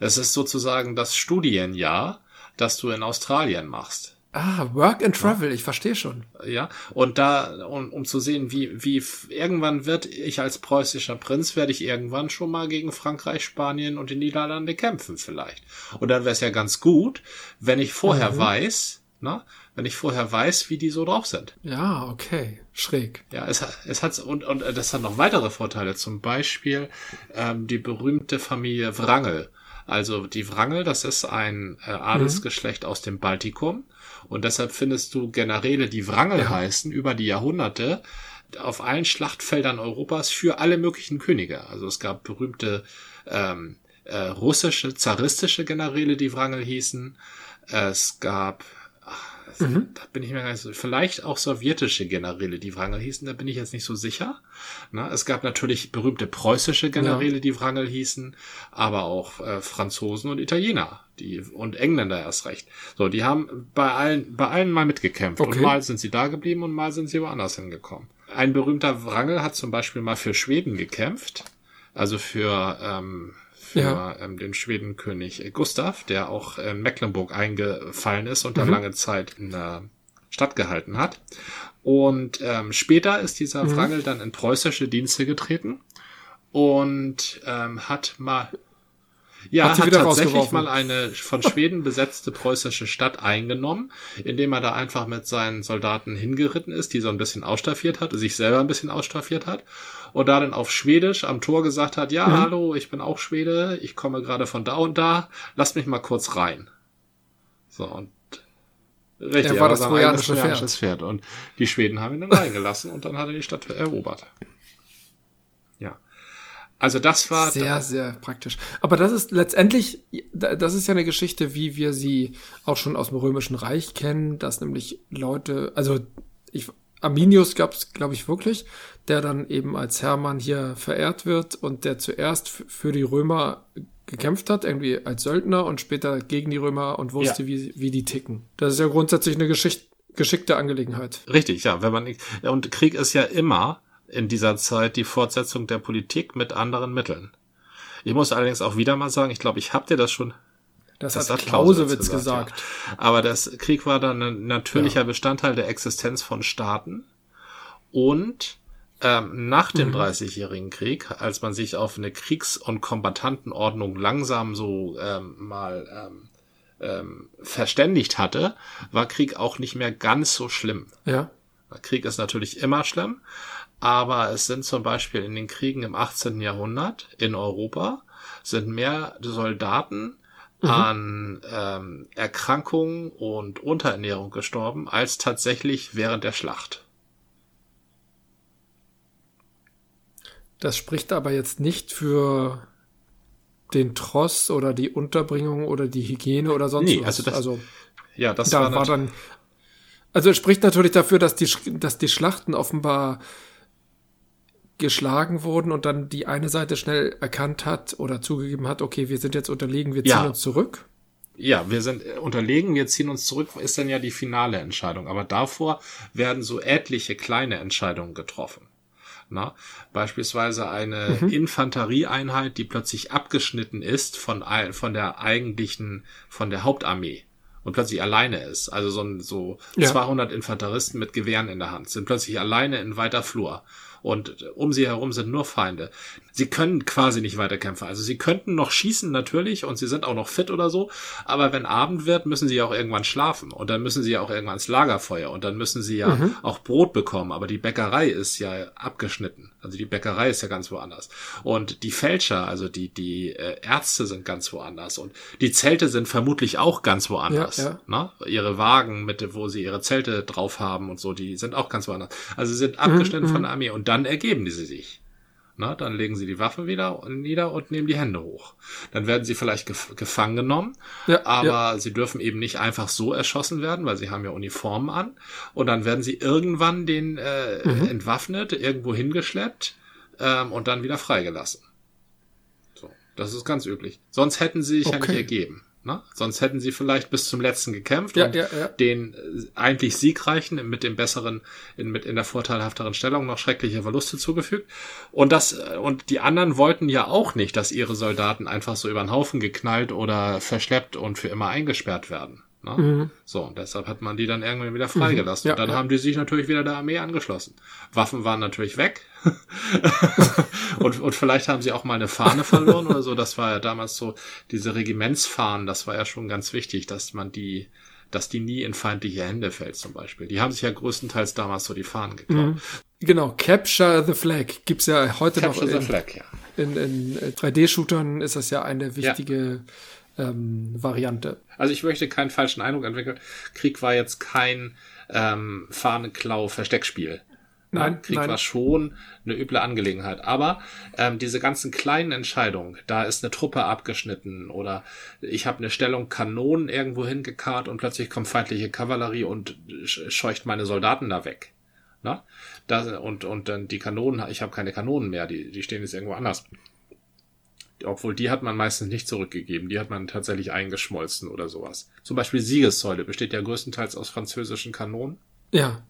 Es ist sozusagen das Studienjahr, das du in Australien machst. Ah, Work and Travel, ich verstehe schon. Ja, und da, um, um zu sehen, wie, wie irgendwann wird ich als preußischer Prinz, werde ich irgendwann schon mal gegen Frankreich, Spanien und die Niederlande kämpfen vielleicht. Und dann wäre es ja ganz gut, wenn ich vorher weiß, na, wenn ich vorher weiß, wie die so drauf sind. Ja, okay, schräg. Ja, es, hat- es hat und, und das hat noch weitere Vorteile. Zum Beispiel ähm, die berühmte Familie Wrangel. Also die Wrangel, das ist ein äh, Adelsgeschlecht aus dem Baltikum. Und deshalb findest du Generäle, die Wrangel heißen, über die Jahrhunderte auf allen Schlachtfeldern Europas für alle möglichen Könige. Also es gab berühmte ähm, äh, russische, zaristische Generäle, die Wrangel hießen. Es gab da bin ich mir gar nicht so, vielleicht auch sowjetische Generäle, die Wrangel hießen, da bin ich jetzt nicht so sicher. Na, es gab natürlich berühmte preußische Generäle, die Wrangel hießen, aber auch äh, Franzosen und Italiener, die und Engländer erst recht. So, die haben bei allen, bei allen mal mitgekämpft Okay. und mal sind sie da geblieben und mal sind sie woanders hingekommen. Ein berühmter Wrangel hat zum Beispiel mal für Schweden gekämpft, also für ähm, für Ja. ähm, den Schwedenkönig Gustav, der auch in Mecklenburg eingefallen ist und da lange Zeit in der Stadt gehalten hat. Und ähm, später ist dieser Wrangel dann in preußische Dienste getreten und ähm, hat mal ja, Hat hat, sie wieder tatsächlich mal eine von Schweden besetzte preußische Stadt eingenommen, indem er da einfach mit seinen Soldaten hingeritten ist, die so ein bisschen ausstaffiert hat, sich selber ein bisschen ausstaffiert hat und da dann auf Schwedisch am Tor gesagt hat, ja, hallo, ich bin auch Schwede, ich komme gerade von da und da, lasst mich mal kurz rein. So, und richtig, Er war das trojanische Pferd. Pferd. Und die Schweden haben ihn dann reingelassen und dann hat er die Stadt erobert. Also das war Sehr, sehr praktisch. Aber das ist letztendlich, das ist ja eine Geschichte, wie wir sie auch schon aus dem Römischen Reich kennen, dass nämlich Leute, also ich, Arminius gab es, glaube ich, wirklich, der dann eben als Hermann hier verehrt wird und der zuerst für die Römer gekämpft hat, irgendwie als Söldner und später gegen die Römer und wusste, Ja. wie, wie die ticken. Das ist ja grundsätzlich eine Geschicht, geschickte Angelegenheit. Richtig, ja. Wenn man und Krieg ist ja immer in dieser Zeit die Fortsetzung der Politik mit anderen Mitteln. Ich muss allerdings auch wieder mal sagen, ich glaube, ich habe dir das schon. Das, Das hat hat Clausewitz gesagt. gesagt, Aber das Krieg war dann ein natürlicher Bestandteil der Existenz von Staaten und ähm, nach dem Dreißigjährigen Krieg, als man sich auf eine Kriegs- und Kombattantenordnung langsam so ähm, mal ähm, ähm, verständigt hatte, war Krieg auch nicht mehr ganz so schlimm. Ja. Krieg ist natürlich immer schlimm, aber es sind zum Beispiel in den Kriegen im 18. Jahrhundert in Europa sind mehr Soldaten an ähm, Erkrankungen und Unterernährung gestorben als tatsächlich während der Schlacht. Das spricht aber jetzt nicht für den Tross oder die Unterbringung oder die Hygiene oder sonst Nee, was. also das- also Ja, das da war, war dann. Also es spricht natürlich dafür, dass die, dass die Schlachten offenbar geschlagen wurden und dann die eine Seite schnell erkannt hat oder zugegeben hat, okay, wir sind jetzt unterlegen, wir ziehen Ja. uns zurück. Ja, wir sind äh, unterlegen, wir ziehen uns zurück, ist dann ja die finale Entscheidung. Aber davor werden so etliche kleine Entscheidungen getroffen. Na, beispielsweise eine Infanterieeinheit, die plötzlich abgeschnitten ist von, von der eigentlichen, von der Hauptarmee und plötzlich alleine ist. Also so, ein, so Ja. 200 Infanteristen mit Gewehren in der Hand sind plötzlich alleine in weiter Flur. Und um sie herum sind nur Feinde. Sie können quasi nicht weiterkämpfen. Also sie könnten noch schießen natürlich und sie sind auch noch fit oder so. Aber wenn Abend wird, müssen sie ja auch irgendwann schlafen. Und dann müssen sie ja auch irgendwann ins Lagerfeuer. Und dann müssen sie ja auch Brot bekommen. Aber die Bäckerei ist ja abgeschnitten. Also die Bäckerei ist ja ganz woanders. Und die Fälscher, also die, die äh, Ärzte sind ganz woanders. Und die Zelte sind vermutlich auch ganz woanders. Ja, Ne? Ihre Wagen, mit, wo sie ihre Zelte drauf haben und so, die sind auch ganz woanders. Also sie sind abgeschnitten von der Armee und dann ergeben die sie sich. Na, dann legen sie die Waffen wieder nieder und nehmen die Hände hoch. Dann werden sie vielleicht gef gefangen genommen, Ja, aber ja. sie dürfen eben nicht einfach so erschossen werden, weil sie haben ja Uniformen an. Und dann werden sie irgendwann den äh, Mhm. entwaffnet, irgendwo hingeschleppt ähm, und dann wieder freigelassen. So, das ist ganz üblich. Sonst hätten sie sich ja nicht Okay. ergeben. Ne? Sonst hätten sie vielleicht bis zum letzten gekämpft Ja, und ja, ja. den äh, eigentlich siegreichen mit dem besseren, in, mit in der vorteilhafteren Stellung noch schreckliche Verluste zugefügt. Und das, äh, und die anderen wollten ja auch nicht, dass ihre Soldaten einfach so über den Haufen geknallt oder verschleppt und für immer eingesperrt werden. Ne? So, und deshalb hat man die dann irgendwann wieder freigelassen. Mhm. Ja, und dann ja. haben die sich natürlich wieder der Armee angeschlossen. Waffen waren natürlich weg. <laughs> und, und vielleicht haben sie auch mal eine Fahne verloren oder so. Das war ja damals so, diese Regimentsfahnen, das war ja schon ganz wichtig, dass man die, dass die nie in feindliche Hände fällt zum Beispiel. Die haben sich ja größtenteils damals so die Fahnen geklaut. Genau, Capture the Flag gibt's ja heute Capture noch the in, Flag, ja. in, in äh, 3D-Shootern ist das ja eine wichtige ähm, Variante. Also ich möchte keinen falschen Eindruck entwickeln. Krieg war jetzt kein ähm, Fahnenklau-Versteckspiel. Nein, Krieg nein. war schon eine üble Angelegenheit. Aber ähm, diese ganzen kleinen Entscheidungen, da ist eine Truppe abgeschnitten oder ich habe eine Stellung Kanonen irgendwo hingekarrt und plötzlich kommt feindliche Kavallerie und sch- scheucht meine Soldaten da weg. Na? Das, und, und dann die Kanonen, ich habe keine Kanonen mehr, die, die stehen jetzt irgendwo anders. Obwohl die hat man meistens nicht zurückgegeben, die hat man tatsächlich eingeschmolzen oder sowas. Zum Beispiel Siegessäule besteht ja größtenteils aus französischen Kanonen. Ja,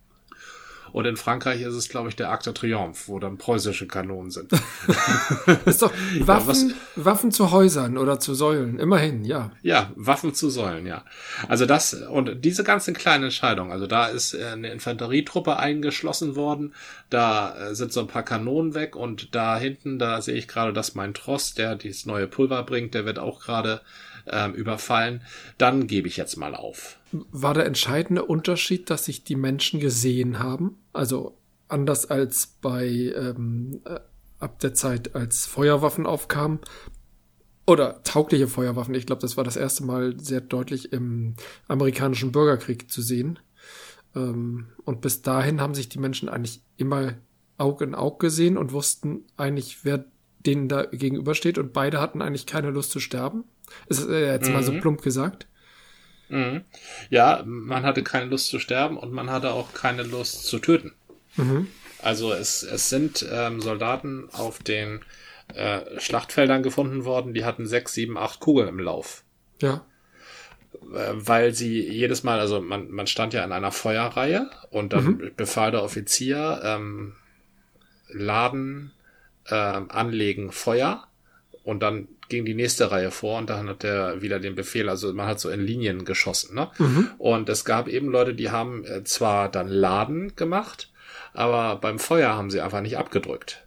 Und in Frankreich ist es, glaube ich, der Arc de Triomphe, wo dann preußische Kanonen sind. <laughs> ist doch <laughs> Waffen, was- Waffen zu Häusern oder zu Säulen, immerhin, ja. ja, Waffen zu Säulen, ja. Also das, und diese ganzen kleinen Entscheidungen, also da ist äh, eine Infanterietruppe eingeschlossen worden, da äh, sind so ein paar Kanonen weg und da hinten, da sehe ich gerade, dass mein Tross, der dieses neue Pulver bringt, der wird auch gerade ähm, überfallen. Dann gebe ich jetzt mal auf. War der entscheidende Unterschied, dass sich die Menschen gesehen haben? Also anders als bei ähm, äh, ab der Zeit, als Feuerwaffen aufkamen. Oder taugliche Feuerwaffen. Ich glaube, das war das erste Mal sehr deutlich im amerikanischen Bürgerkrieg zu sehen. Ähm, und bis dahin haben sich die Menschen eigentlich immer Aug in Aug gesehen und wussten eigentlich, wer denen da gegenübersteht. Und beide hatten eigentlich keine Lust zu sterben. Ist äh, jetzt mal so plump gesagt. Mhm. Ja, man hatte keine Lust zu sterben und man hatte auch keine Lust zu töten. Also es, es sind ähm, Soldaten auf den äh, Schlachtfeldern gefunden worden, die hatten sechs, sieben, acht Kugeln im Lauf. Ja. Äh, weil sie jedes Mal, also man, man stand ja in einer Feuerreihe und dann befahl der Offizier, ähm, laden, ähm, anlegen, Feuer und dann ging die nächste Reihe vor und dann hat der wieder den Befehl, also man hat so in Linien geschossen, ne? Und es gab eben Leute, die haben äh, zwar dann Laden gemacht, aber beim Feuer haben sie einfach nicht abgedrückt,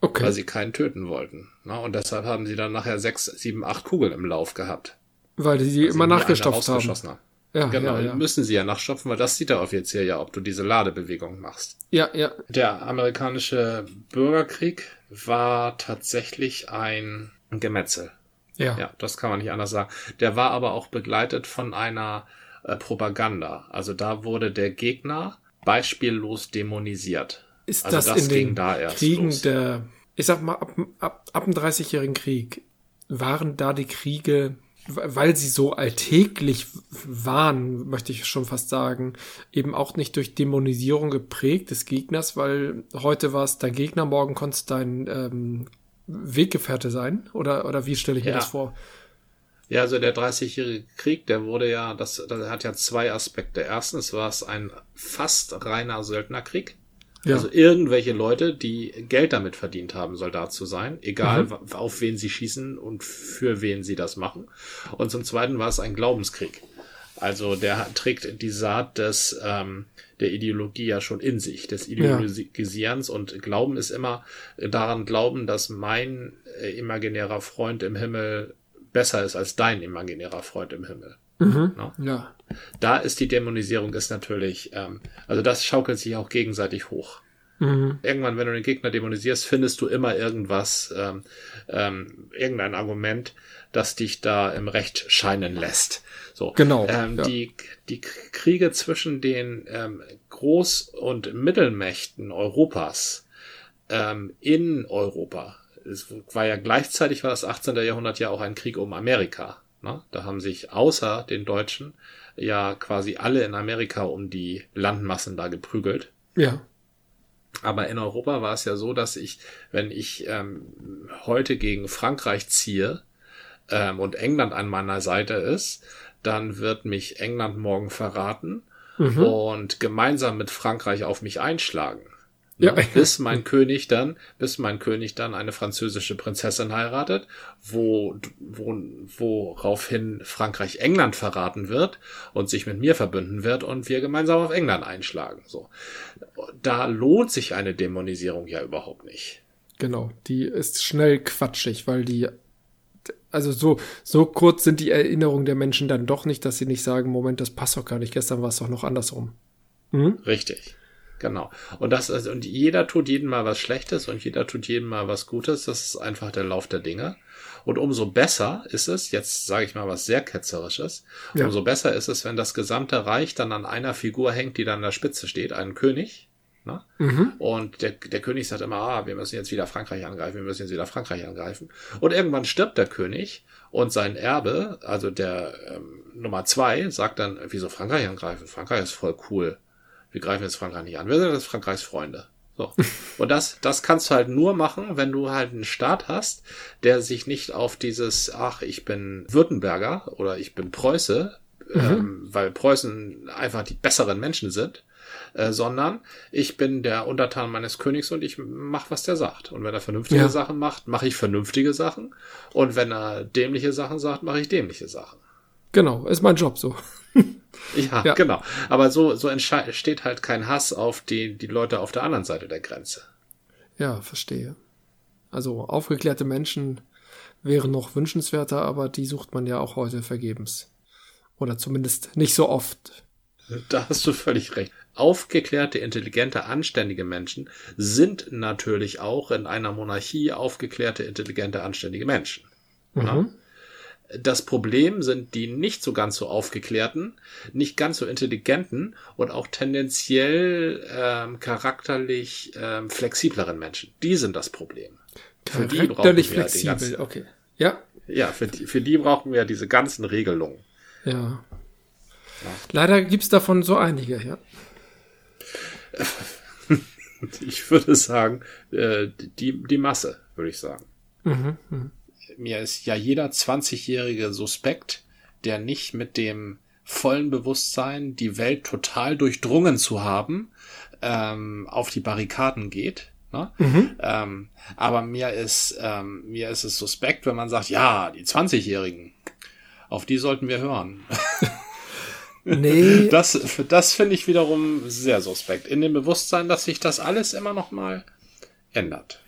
Okay. weil sie keinen töten wollten. Ne? Und deshalb haben sie dann nachher sechs, sieben, acht Kugeln im Lauf gehabt. Weil die die immer nachgestopft haben. haben. Ja, Genau, ja, ja. müssen sie ja nachstopfen, weil das sieht der Offizier ja, ob du diese Ladebewegung machst. ja, ja. Der amerikanische Bürgerkrieg war tatsächlich ein Gemetzel. Ja. Ja, das kann man nicht anders sagen. Der war aber auch begleitet von einer äh, Propaganda. Also da wurde der Gegner beispiellos dämonisiert. Ist Also das, das in ging den da erst Kriegen los. der, ich sag mal, ab, ab, ab dem 30-jährigen Krieg, waren da die Kriege, weil sie so alltäglich waren, möchte ich schon fast sagen, eben auch nicht durch Dämonisierung geprägt des Gegners, weil heute war es dein Gegner, morgen konnte es dein ähm, Weggefährte sein? Oder, oder wie stelle ich mir Ja. das vor? Ja, also der 30-jährige Krieg, der wurde ja, das, das hat ja zwei Aspekte. Erstens war es ein fast reiner Söldnerkrieg. Ja. Also irgendwelche Leute, die Geld damit verdient haben, Soldat zu sein, egal Mhm. auf wen sie schießen und für wen sie das machen. Und zum Zweiten war es ein Glaubenskrieg. Also der trägt die Saat des ähm, der Ideologie ja schon in sich, des Ideologisierens und Glauben ist immer daran glauben, dass mein äh, imaginärer Freund im Himmel besser ist als dein imaginärer Freund im Himmel. Mhm. Ne? Ja. Da ist die Dämonisierung ist natürlich, ähm, also das schaukelt sich auch gegenseitig hoch. Mhm. Irgendwann, wenn du den Gegner dämonisierst, findest du immer irgendwas, ähm, ähm, irgendein Argument, das dich da im Recht scheinen lässt. So. Genau, Ähm, ja. die, die Kriege zwischen den ähm, Groß- und Mittelmächten Europas ähm, in Europa. Es war ja gleichzeitig war das 18. Jahrhundert ja auch ein Krieg um Amerika. Ne? Da haben sich außer den Deutschen ja quasi alle in Amerika um die Landmassen da geprügelt. Ja. Aber in Europa war es ja so, dass ich, wenn ich ähm, heute gegen Frankreich ziehe ähm, und England an meiner Seite ist, dann wird mich England morgen verraten Mhm. und gemeinsam mit Frankreich auf mich einschlagen. Ja. Ne? <laughs> Bis mein König dann, bis mein König dann eine französische Prinzessin heiratet, wo, wo, woraufhin Frankreich England verraten wird und sich mit mir verbünden wird und wir gemeinsam auf England einschlagen. So. Da lohnt sich eine Dämonisierung ja überhaupt nicht. Genau. Die ist schnell quatschig, weil die, also so, so kurz sind die Erinnerungen der Menschen dann doch nicht, dass sie nicht sagen, Moment, das passt doch gar nicht, gestern war es doch noch andersrum. Mhm. Richtig. Genau. Und das ist, und jeder tut jedem mal was Schlechtes und jeder tut jedem mal was Gutes. Das ist einfach der Lauf der Dinge. Und umso besser ist es, jetzt sage ich mal was sehr ketzerisches, Ja. umso besser ist es, wenn das gesamte Reich dann an einer Figur hängt, die dann an der Spitze steht, einen König. Ne? Mhm. Und der, der König sagt immer, ah, wir müssen jetzt wieder Frankreich angreifen, wir müssen jetzt wieder Frankreich angreifen. Und irgendwann stirbt der König und sein Erbe, also der ähm, Nummer zwei, sagt dann, wieso Frankreich angreifen? Frankreich ist voll cool. Wir greifen jetzt Frankreich nicht an. Wir sind jetzt Frankreichs Freunde. So. Und das, das kannst du halt nur machen, wenn du halt einen Staat hast, der sich nicht auf dieses, ach, ich bin Württemberger oder ich bin Preuße, ähm, weil Preußen einfach die besseren Menschen sind, äh, sondern ich bin der Untertan meines Königs und ich mach, was der sagt. Und wenn er vernünftige Ja. Sachen macht, mache ich vernünftige Sachen. Und wenn er dämliche Sachen sagt, mache ich dämliche Sachen. Genau, ist mein Job so. <laughs> Ja, Ja. genau. Aber so, so entsteht halt kein Hass auf die, die Leute auf der anderen Seite der Grenze. Ja, verstehe. Also aufgeklärte Menschen wären noch wünschenswerter, aber die sucht man ja auch heute vergebens. Oder zumindest nicht so oft. Da hast du völlig recht. Aufgeklärte, intelligente, anständige Menschen sind natürlich auch in einer Monarchie aufgeklärte, intelligente, anständige Menschen. Ja? Das Problem sind die nicht so ganz so aufgeklärten, nicht ganz so intelligenten und auch tendenziell ähm, charakterlich ähm, flexibleren Menschen. Die sind das Problem. Für die brauchen Charakterlich flexibel, ganzen- okay. Ja, Ja, für die, für die brauchen wir diese ganzen Regelungen. ja. Leider gibt's davon so einige, ja. <laughs> Ich würde sagen, äh, die, die Masse, würde ich sagen. Mir ist ja jeder 20-jährige Suspekt, der nicht mit dem vollen Bewusstsein, die Welt total durchdrungen zu haben, ähm, auf die Barrikaden geht. Ne? Ähm, aber mir ist, ähm, mir ist es suspekt, wenn man sagt, ja, die 20-Jährigen, auf die sollten wir hören. <laughs> Nee, <laughs> Das, das finde ich wiederum sehr suspekt. In dem Bewusstsein, dass sich das alles immer noch mal ändert.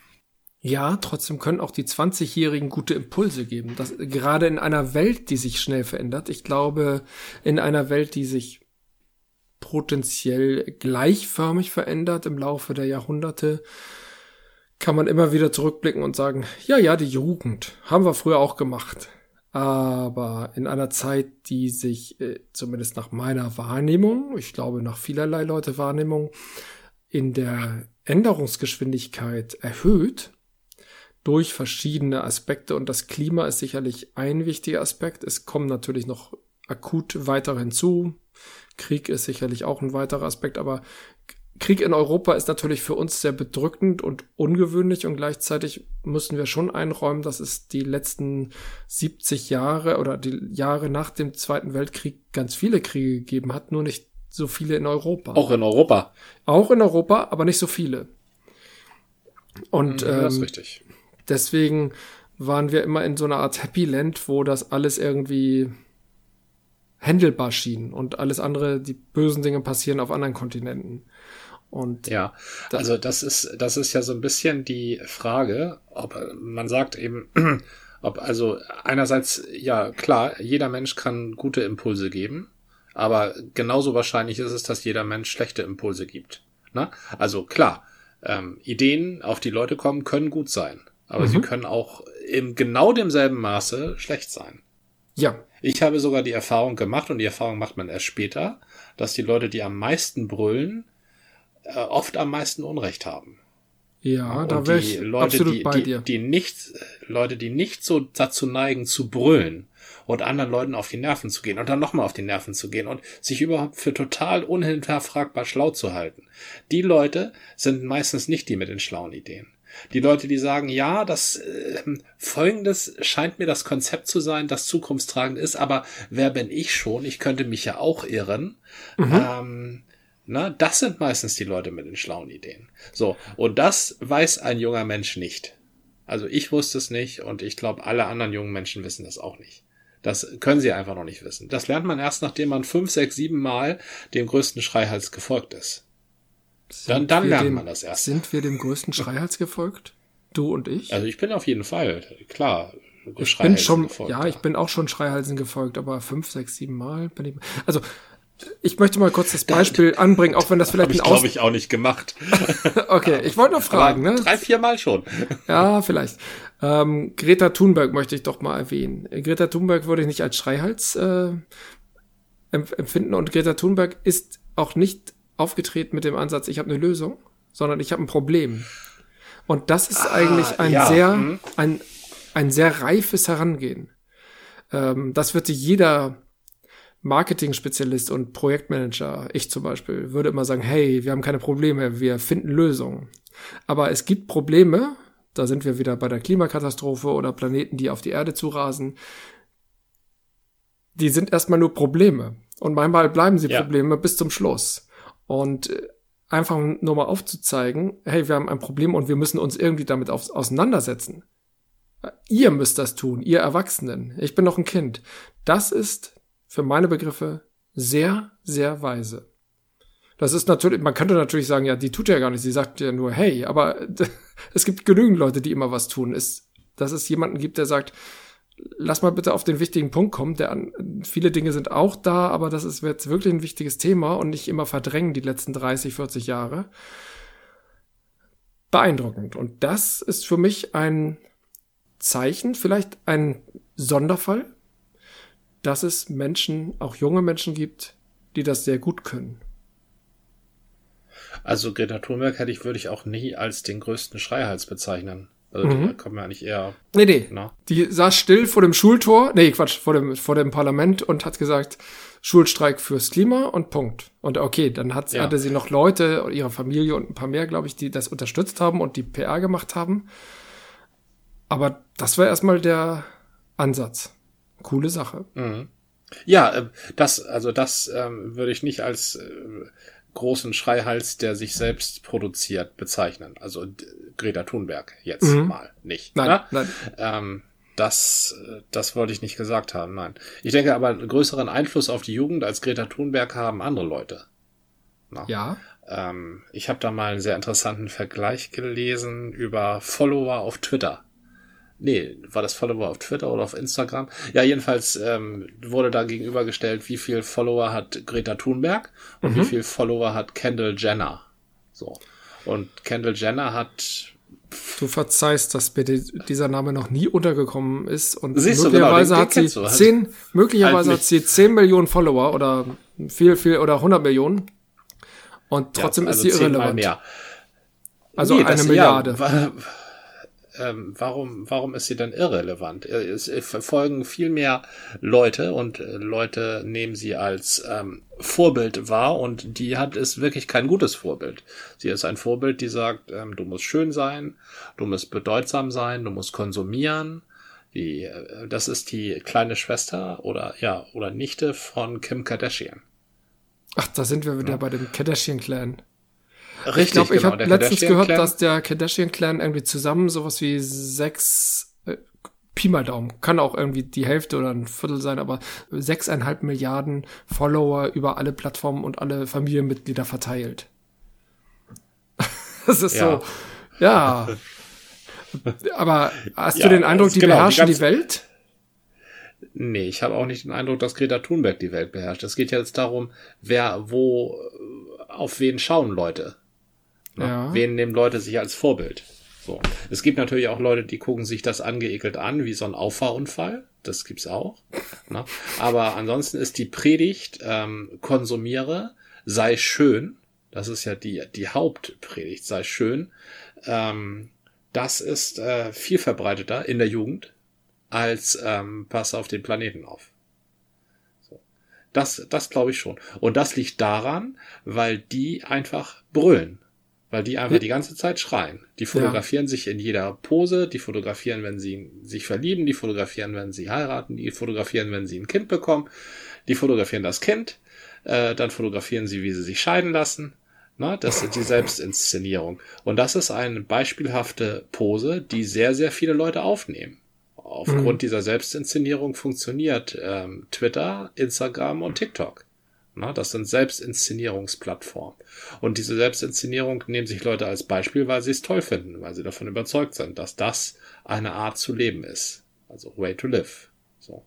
Ja, trotzdem können auch die 20-Jährigen gute Impulse geben. Das, gerade in einer Welt, die sich schnell verändert. Ich glaube, in einer Welt, die sich potenziell gleichförmig verändert im Laufe der Jahrhunderte, kann man immer wieder zurückblicken und sagen, ja, ja, die Jugend haben wir früher auch gemacht. Aber in einer Zeit, die sich äh, zumindest nach meiner Wahrnehmung, ich glaube nach vielerlei Leute Wahrnehmung, in der Änderungsgeschwindigkeit erhöht, durch verschiedene Aspekte und das Klima ist sicherlich ein wichtiger Aspekt. Es kommen natürlich noch akut weiter hinzu. Krieg ist sicherlich auch ein weiterer Aspekt, aber Krieg in Europa ist natürlich für uns sehr bedrückend und ungewöhnlich und gleichzeitig müssen wir schon einräumen, dass es die letzten 70 Jahre oder die Jahre nach dem Zweiten Weltkrieg ganz viele Kriege gegeben hat, nur nicht so viele in Europa. Auch in Europa. Auch in Europa, aber nicht so viele. Und Ja, das ist ähm, richtig. Deswegen waren wir immer in so einer Art Happy Land, wo das alles irgendwie händelbar schien und alles andere, die bösen Dinge passieren auf anderen Kontinenten. Und Ja, also das ist, das ist ja so ein bisschen die Frage, ob äh, man sagt eben, <clears throat> ob also einerseits, ja klar, jeder Mensch kann gute Impulse geben, aber genauso wahrscheinlich ist es, dass jeder Mensch schlechte Impulse gibt. Ne? Also klar, ähm, Ideen auf die Leute kommen können gut sein, aber sie können auch in genau demselben Maße schlecht sein. ja, Ich habe sogar die Erfahrung gemacht, und die Erfahrung macht man erst später, dass die Leute, die am meisten brüllen, äh, oft am meisten Unrecht haben. ja, da und wäre die ich Leute, absolut die, bei die, dir. die nicht, Leute, die nicht so dazu neigen zu brüllen und anderen Leuten auf die Nerven zu gehen und dann nochmal auf die Nerven zu gehen und sich überhaupt für total unhinterfragbar schlau zu halten. Die Leute sind meistens nicht die mit den schlauen Ideen. Die Leute, die sagen, ja, das äh, folgendes scheint mir das Konzept zu sein, das zukunftstragend ist, aber wer bin ich schon? Ich könnte mich ja auch irren. Ähm, na, das sind meistens die Leute mit den schlauen Ideen. So, und das weiß ein junger Mensch nicht. Also ich wusste es nicht und ich glaube, alle anderen jungen Menschen wissen das auch nicht. Das können sie einfach noch nicht wissen. Das lernt man erst, nachdem man fünf, sechs, sieben Mal dem größten Schreihals gefolgt ist. Dann, dann lernt dem, man das erst. Sind wir dem größten Schreihals gefolgt? Du und ich? Also ich bin auf jeden Fall, klar, ich bin schon, gefolgt, ja, ich bin auch schon Schreihalsen gefolgt, aber fünf, sechs, sieben Mal bin ich. Also, ich möchte mal kurz das Beispiel anbringen, auch wenn das vielleicht Habe ich, ein glaube ich, auch nicht gemacht. <laughs> Okay, ich wollte noch fragen, ne? Drei, vier Mal schon. Ja, vielleicht. Ähm, Greta Thunberg möchte ich doch mal erwähnen. Greta Thunberg würde ich nicht als Schreihals äh, empf- empfinden und Greta Thunberg ist auch nicht aufgetreten mit dem Ansatz, ich habe eine Lösung, sondern ich habe ein Problem. Und das ist eigentlich ein ja, sehr, mhm. ein, ein sehr reifes Herangehen. Ähm, das wird sich jeder Marketing-Spezialist und Projektmanager, ich zum Beispiel, würde immer sagen, hey, wir haben keine Probleme, wir finden Lösungen. Aber es gibt Probleme, da sind wir wieder bei der Klimakatastrophe oder Planeten, die auf die Erde zurasen. Die sind erstmal nur Probleme. Und manchmal bleiben sie Ja. Probleme bis zum Schluss. Und äh, einfach nur mal aufzuzeigen, hey, wir haben ein Problem und wir müssen uns irgendwie damit auf, auseinandersetzen. Ihr müsst das tun, ihr Erwachsenen. Ich bin noch ein Kind. Das ist für meine Begriffe sehr, sehr weise. Das ist natürlich, man könnte natürlich sagen, ja, die tut ja gar nicht, sie sagt ja nur, hey, aber <laughs> es gibt genügend Leute, die immer was tun. Ist, dass es jemanden gibt, der sagt, lass mal bitte auf den wichtigen Punkt kommen. Der, an- viele Dinge sind auch da, aber das ist jetzt wirklich ein wichtiges Thema und nicht immer verdrängen die letzten 30, 40 Jahre. Beeindruckend. Und das ist für mich ein Zeichen, vielleicht ein Sonderfall, dass es Menschen, auch junge Menschen gibt, die das sehr gut können. Also Greta Thunberg hätte ich, würde ich auch nie als den größten Schreihals bezeichnen. Also Mhm. die kommen ja eigentlich eher, Nee, nee. na, Die saß still vor dem Schultor, nee, Quatsch, vor dem, vor dem Parlament und hat gesagt, Schulstreik fürs Klima und Punkt. Und okay, dann hat, Ja. hatte sie noch Leute, ihre Familie und ein paar mehr, glaube ich, die das unterstützt haben und die PR gemacht haben. Aber das war erstmal der Ansatz. Coole Sache. Ja, äh, das, also das ähm, würde ich nicht als äh, großen Schreihals, der sich selbst produziert, bezeichnen. Also d- Greta Thunberg jetzt mal nicht. Nein, ne? nein. Ähm, das, äh, das wollte ich nicht gesagt haben, nein. Ich denke aber, einen größeren Einfluss auf die Jugend als Greta Thunberg haben andere Leute. Ja. Ähm, ich habe da mal einen sehr interessanten Vergleich gelesen über Follower auf Twitter. Nee, war das Follower auf Twitter oder auf Instagram? Ja, jedenfalls ähm, wurde da gegenübergestellt, wie viel Follower hat Greta Thunberg und wie viel Follower hat Kendall Jenner. So. Und Kendall Jenner hat Du verzeihst, dass mir die, dieser Name noch nie untergekommen ist und Siehst du, möglicherweise genau, hat sie halt. zehn, möglicherweise Halt hat sie zehn Millionen Follower oder viel, viel oder 100 Millionen und trotzdem ja, ist also sie zehnmal irrelevant. Mehr. Also Nee, eine das- Milliarde. Ja, ähm, warum, warum ist sie denn irrelevant? Es verfolgen viel mehr Leute und äh, Leute nehmen sie als ähm, Vorbild wahr und die hat ist wirklich kein gutes Vorbild. Sie ist ein Vorbild, die sagt, ähm, du musst schön sein, du musst bedeutsam sein, du musst konsumieren. Die, äh, das ist die kleine Schwester oder ja oder Nichte von Kim Kardashian. Ach, da sind wir wieder ja. bei dem Kardashian-Clan. Richtig, ich glaube, ich genau, habe letztens gehört, dass der Kardashian-Clan irgendwie zusammen sowas wie sechs äh, Pi mal Daumen, kann auch irgendwie die Hälfte oder ein Viertel sein, aber sechseinhalb Milliarden Follower über alle Plattformen und alle Familienmitglieder verteilt. <laughs> das ist ja. so, ja. <laughs> Aber hast ja, du den Eindruck, die genau, beherrschen die, die Welt? Nee, ich habe auch nicht den Eindruck, dass Greta Thunberg die Welt beherrscht. Es geht ja jetzt darum, wer wo auf wen schauen Leute. Ne? Ja. Wen nehmen Leute sich als Vorbild? So. Es gibt natürlich auch Leute, die gucken sich das angeekelt an, wie so ein Auffahrunfall. Das gibt's auch. Ne? Aber ansonsten ist die Predigt, ähm, konsumiere, sei schön. Das ist ja die, die Hauptpredigt, sei schön. Ähm, das ist äh, viel verbreiteter in der Jugend als ähm, pass auf den Planeten auf. So. Das, das glaube ich schon. Und das liegt daran, weil die einfach brüllen. Weil die einfach die ganze Zeit schreien. Die fotografieren ja. sich in jeder Pose, die fotografieren, wenn sie sich verlieben, die fotografieren, wenn sie heiraten, die fotografieren, wenn sie ein Kind bekommen, die fotografieren das Kind, äh, dann fotografieren sie, wie sie sich scheiden lassen. Na, das ist die Selbstinszenierung. Und das ist eine beispielhafte Pose, die sehr, sehr viele Leute aufnehmen. Aufgrund mhm. dieser Selbstinszenierung funktioniert ähm, Twitter, Instagram und TikTok. Na, das sind Selbstinszenierungsplattformen. Und diese Selbstinszenierung nehmen sich Leute als Beispiel, weil sie es toll finden, weil sie davon überzeugt sind, dass das eine Art zu leben ist. Also way to live. So.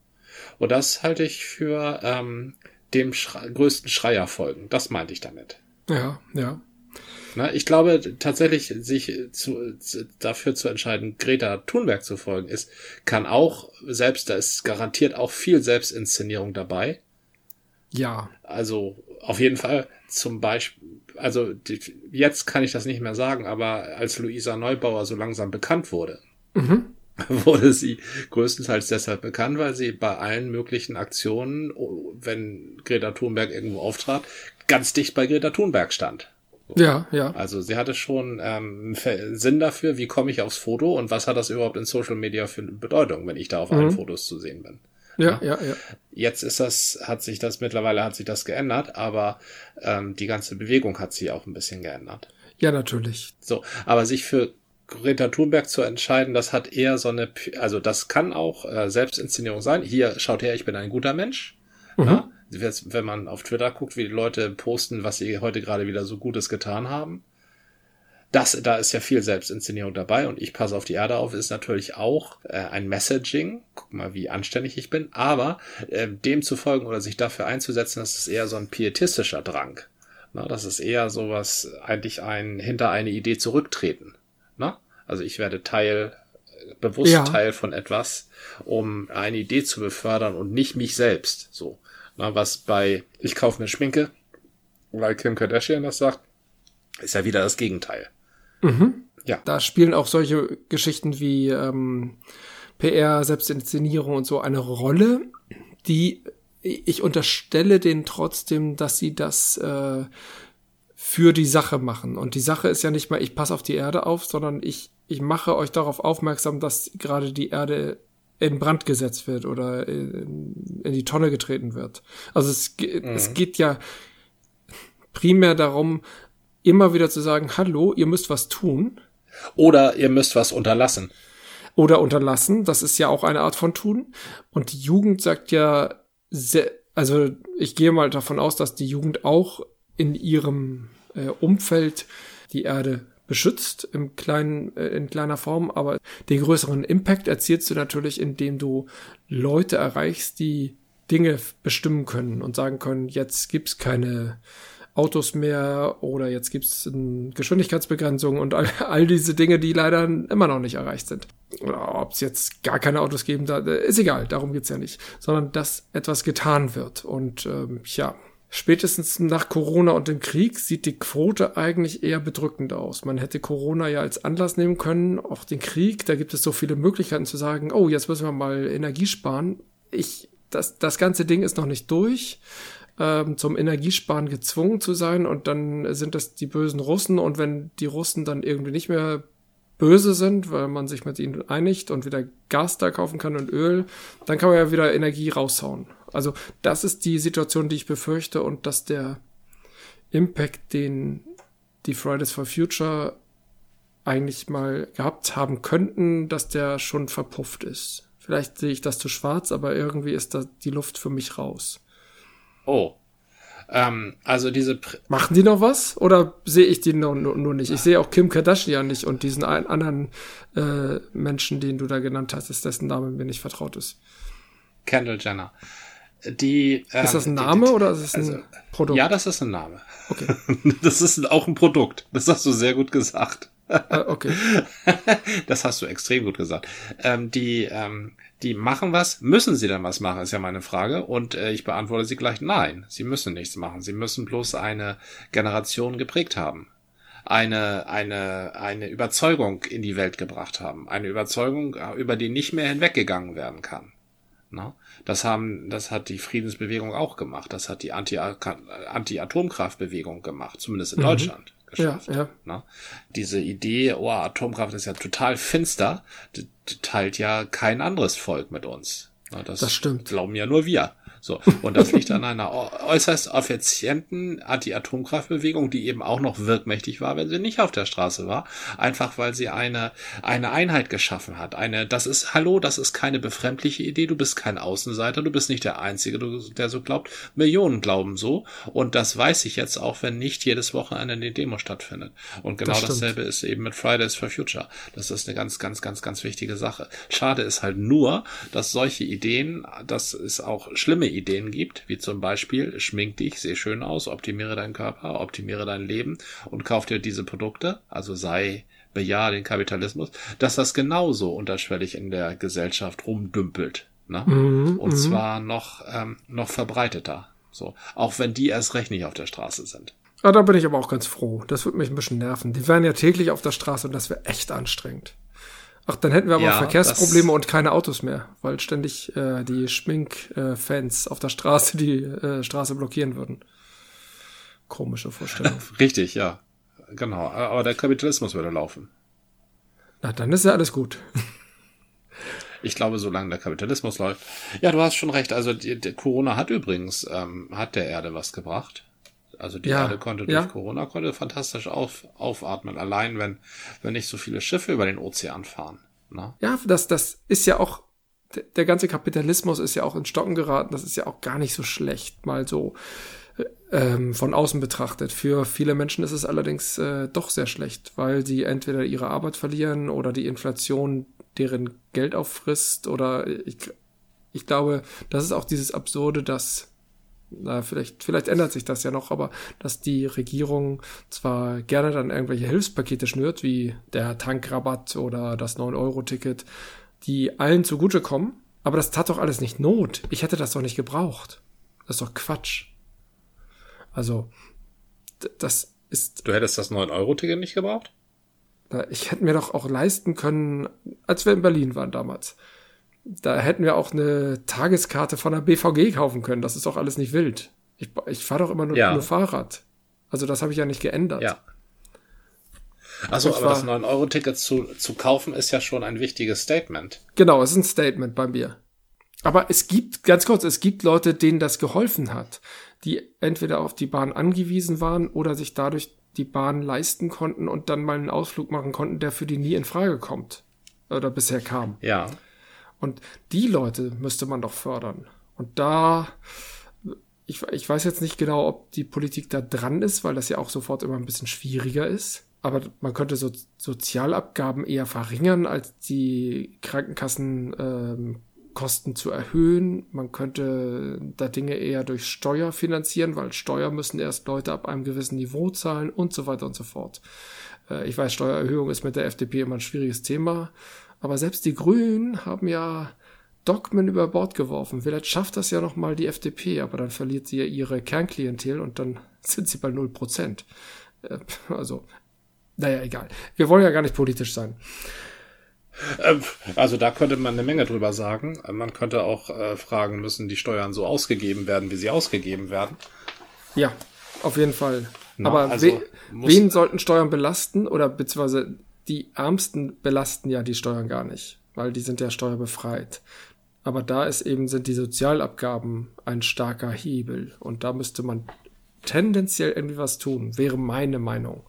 Und das halte ich für ähm, dem Schre größten Schreier folgen. Das meinte ich damit. Ja, ja. Na, ich glaube tatsächlich, sich zu, zu, dafür zu entscheiden, Greta Thunberg zu folgen, ist, kann auch, selbst da ist garantiert auch viel Selbstinszenierung dabei. Ja. Also auf jeden Fall zum Beispiel, also jetzt kann ich das nicht mehr sagen, aber als Luisa Neubauer so langsam bekannt wurde, mhm. <laughs> wurde sie größtenteils deshalb bekannt, weil sie bei allen möglichen Aktionen, wenn Greta Thunberg irgendwo auftrat, ganz dicht bei Greta Thunberg stand. Ja, ja. Also sie hatte schon ähm, Sinn dafür, wie komme ich aufs Foto und was hat das überhaupt in Social Media für eine Bedeutung, wenn ich da auf mhm. allen Fotos zu sehen bin. Ja, ja, ja. Jetzt ist das, hat sich das mittlerweile hat sich das geändert, aber ähm, die ganze Bewegung hat sich auch ein bisschen geändert. Ja, natürlich. So, aber sich für Greta Thunberg zu entscheiden, das hat eher so eine, also das kann auch äh, Selbstinszenierung sein. Hier schaut her, ich bin ein guter Mensch. Mhm. Ja? wenn man auf Twitter guckt, wie die Leute posten, was sie heute gerade wieder so Gutes getan haben. Das, da ist ja viel Selbstinszenierung dabei und ich passe auf die Erde auf, ist natürlich auch äh, ein Messaging. Guck mal, wie anständig ich bin. Aber äh, dem zu folgen oder sich dafür einzusetzen, das ist eher so ein pietistischer Drang. Na, das ist eher sowas, eigentlich ein hinter eine Idee zurücktreten. Na? Also ich werde Teil, bewusst ja. Teil von etwas, um eine Idee zu befördern und nicht mich selbst. So. Na, was bei Ich kaufe mir Schminke, weil Kim Kardashian das sagt, ist ja wieder das Gegenteil. Mhm. Ja. Da spielen auch solche Geschichten wie ähm, PR, Selbstinszenierung und so eine Rolle, die ich unterstelle denen trotzdem, dass sie das äh, für die Sache machen. Und die Sache ist ja nicht mal, ich passe auf die Erde auf, sondern ich, ich mache euch darauf aufmerksam, dass gerade die Erde in Brand gesetzt wird oder in, in die Tonne getreten wird. Also es, mhm. es geht ja primär darum, immer wieder zu sagen, hallo, ihr müsst was tun. Oder ihr müsst was unterlassen. Oder unterlassen, das ist ja auch eine Art von tun. Und die Jugend sagt ja, sehr, also ich gehe mal davon aus, dass die Jugend auch in ihrem äh, Umfeld die Erde beschützt im kleinen, äh, in kleiner Form, aber den größeren Impact erzielst du natürlich, indem du Leute erreichst, die Dinge bestimmen können und sagen können, jetzt gibt's keine Autos mehr oder jetzt gibt's Geschwindigkeitsbegrenzung und all, <laughs> all diese Dinge, die leider immer noch nicht erreicht sind. Oder ob es jetzt gar keine Autos geben, da, ist egal, darum geht's ja nicht. Sondern dass etwas getan wird. Und ähm, ja, spätestens nach Corona und dem Krieg sieht die Quote eigentlich eher bedrückend aus. Man hätte Corona ja als Anlass nehmen können, auch den Krieg, da gibt es so viele Möglichkeiten zu sagen, oh, jetzt müssen wir mal Energie sparen. Ich, das, das ganze Ding ist noch nicht durch, ähm, zum Energiesparen gezwungen zu sein und dann sind das die bösen Russen und wenn die Russen dann irgendwie nicht mehr böse sind, weil man sich mit ihnen einigt und wieder Gas da kaufen kann und Öl, dann kann man ja wieder Energie raushauen. Also das ist die Situation, die ich befürchte und dass der Impact, den die Fridays for Future eigentlich mal gehabt haben könnten, dass der schon verpufft ist. Vielleicht sehe ich das zu schwarz, aber irgendwie ist da die Luft für mich raus. Oh, ähm, also diese. Pr Machen die noch was? Oder sehe ich die nur, nur, nur nicht? Ich sehe auch Kim Kardashian nicht und diesen einen anderen äh, Menschen, den du da genannt hast, ist dessen Name mir nicht vertraut ist. Kendall Jenner. Die, ähm, ist das ein Name die, die, oder ist es ein also, Produkt? Ja, das ist ein Name. Okay. <laughs> Das ist auch ein Produkt. Das hast du sehr gut gesagt. Uh, okay. <laughs> Das hast du extrem gut gesagt. Ähm, die, ähm, die machen was. Müssen sie dann was machen, ist ja meine Frage. Und äh, ich beantworte sie gleich nein. Sie müssen nichts machen. Sie müssen bloß eine Generation geprägt haben. Eine, eine, eine Überzeugung in die Welt gebracht haben. Eine Überzeugung, äh, über die nicht mehr hinweggegangen werden kann. Na? Das haben, das hat die Friedensbewegung auch gemacht. Das hat die Anti-Atomkraftbewegung gemacht, zumindest in mhm. Deutschland geschafft. Ja, ja. Ne? Diese Idee, oh, Atomkraft ist ja total finster, teilt ja kein anderes Volk mit uns. Ne? Das, das stimmt. Glauben ja nur wir. So. Und das liegt an einer äußerst effizienten Anti-Atomkraftbewegung, die eben auch noch wirkmächtig war, wenn sie nicht auf der Straße war. Einfach weil sie eine, eine Einheit geschaffen hat. Eine, das ist, hallo, das ist keine befremdliche Idee. Du bist kein Außenseiter. Du bist nicht der Einzige, der so glaubt. Millionen glauben so. Und das weiß ich jetzt auch, wenn nicht jedes Wochenende eine Demo stattfindet. Und genau das dasselbe ist eben mit Fridays for Future. Das ist eine ganz, ganz, ganz, ganz wichtige Sache. Schade ist halt nur, dass solche Ideen, dass es auch schlimme Ideen gibt, wie zum Beispiel schmink dich, seh schön aus, optimiere deinen Körper, optimiere dein Leben und kauf dir diese Produkte, also sei bejahe den Kapitalismus, dass das genauso unterschwellig in der Gesellschaft rumdümpelt. Ne? Mhm, und mhm. zwar noch, ähm, noch verbreiteter. So. Auch wenn die erst recht nicht auf der Straße sind. Ah, da bin ich aber auch ganz froh. Das würde mich ein bisschen nerven. Die wären ja täglich auf der Straße und das wäre echt anstrengend. Ach, dann hätten wir aber ja, Verkehrsprobleme und keine Autos mehr, weil ständig äh, die Schminkfans äh, auf der Straße die äh, Straße blockieren würden. Komische Vorstellung. <laughs> Richtig, ja. Genau. Aber der Kapitalismus würde laufen. Na, dann ist ja alles gut. <laughs> Ich glaube, solange der Kapitalismus läuft. Ja, du hast schon recht. Also die, die Corona hat übrigens ähm, hat der Erde was gebracht. Also die ja, Erde konnte durch ja. Corona konnte fantastisch auf, aufatmen, allein wenn, wenn nicht so viele Schiffe über den Ozean fahren. Ne? Ja, das, das ist ja auch, der ganze Kapitalismus ist ja auch in Stocken geraten, das ist ja auch gar nicht so schlecht, mal so ähm, von außen betrachtet. Für viele Menschen ist es allerdings äh, doch sehr schlecht, weil sie entweder ihre Arbeit verlieren oder die Inflation deren Geld auffrisst oder ich, ich glaube, das ist auch dieses Absurde, dass na, vielleicht, vielleicht ändert sich das ja noch, aber dass die Regierung zwar gerne dann irgendwelche Hilfspakete schnürt, wie der Tankrabatt oder das 9-Euro-Ticket, die allen zugutekommen, aber das tat doch alles nicht Not. Ich hätte das doch nicht gebraucht. Das ist doch Quatsch. Also, das ist. Du hättest das 9-Euro-Ticket nicht gebraucht? Ich hätte mir doch auch leisten können, als wir in Berlin waren damals da hätten wir auch eine Tageskarte von der BVG kaufen können. Das ist doch alles nicht wild. Ich, ich fahre doch immer nur, ja. nur Fahrrad. Also das habe ich ja nicht geändert. Ja. Also, aber das 9-Euro-Ticket zu, zu kaufen ist ja schon ein wichtiges Statement. Genau, es ist ein Statement bei mir. Aber es gibt, ganz kurz, es gibt Leute, denen das geholfen hat, die entweder auf die Bahn angewiesen waren oder sich dadurch die Bahn leisten konnten und dann mal einen Ausflug machen konnten, der für die nie in Frage kommt. Oder bisher kam. Ja. Und die Leute müsste man doch fördern. Und da, ich, ich weiß jetzt nicht genau, ob die Politik da dran ist, weil das ja auch sofort immer ein bisschen schwieriger ist. Aber man könnte so Sozialabgaben eher verringern, als die Krankenkassenkosten ähm, zu erhöhen. Man könnte da Dinge eher durch Steuer finanzieren, weil Steuer müssen erst Leute ab einem gewissen Niveau zahlen und so weiter und so fort. Äh, ich weiß, Steuererhöhung ist mit der FDP immer ein schwieriges Thema. Aber selbst die Grünen haben ja Dogmen über Bord geworfen. Vielleicht schafft das ja noch mal die FDP, aber dann verliert sie ja ihre Kernklientel und dann <laughs> sind sie bei 0%. Äh, also, naja, egal. Wir wollen ja gar nicht politisch sein. Ähm, also da könnte man eine Menge drüber sagen. Man könnte auch äh, fragen, müssen die Steuern so ausgegeben werden, wie sie ausgegeben werden? Ja, auf jeden Fall. Na, Aber also we wen sollten Steuern belasten oder beziehungsweise die Ärmsten belasten ja die Steuern gar nicht, weil die sind ja steuerbefreit. Aber da ist eben, sind die Sozialabgaben ein starker Hebel und da müsste man tendenziell irgendwie was tun, wäre meine Meinung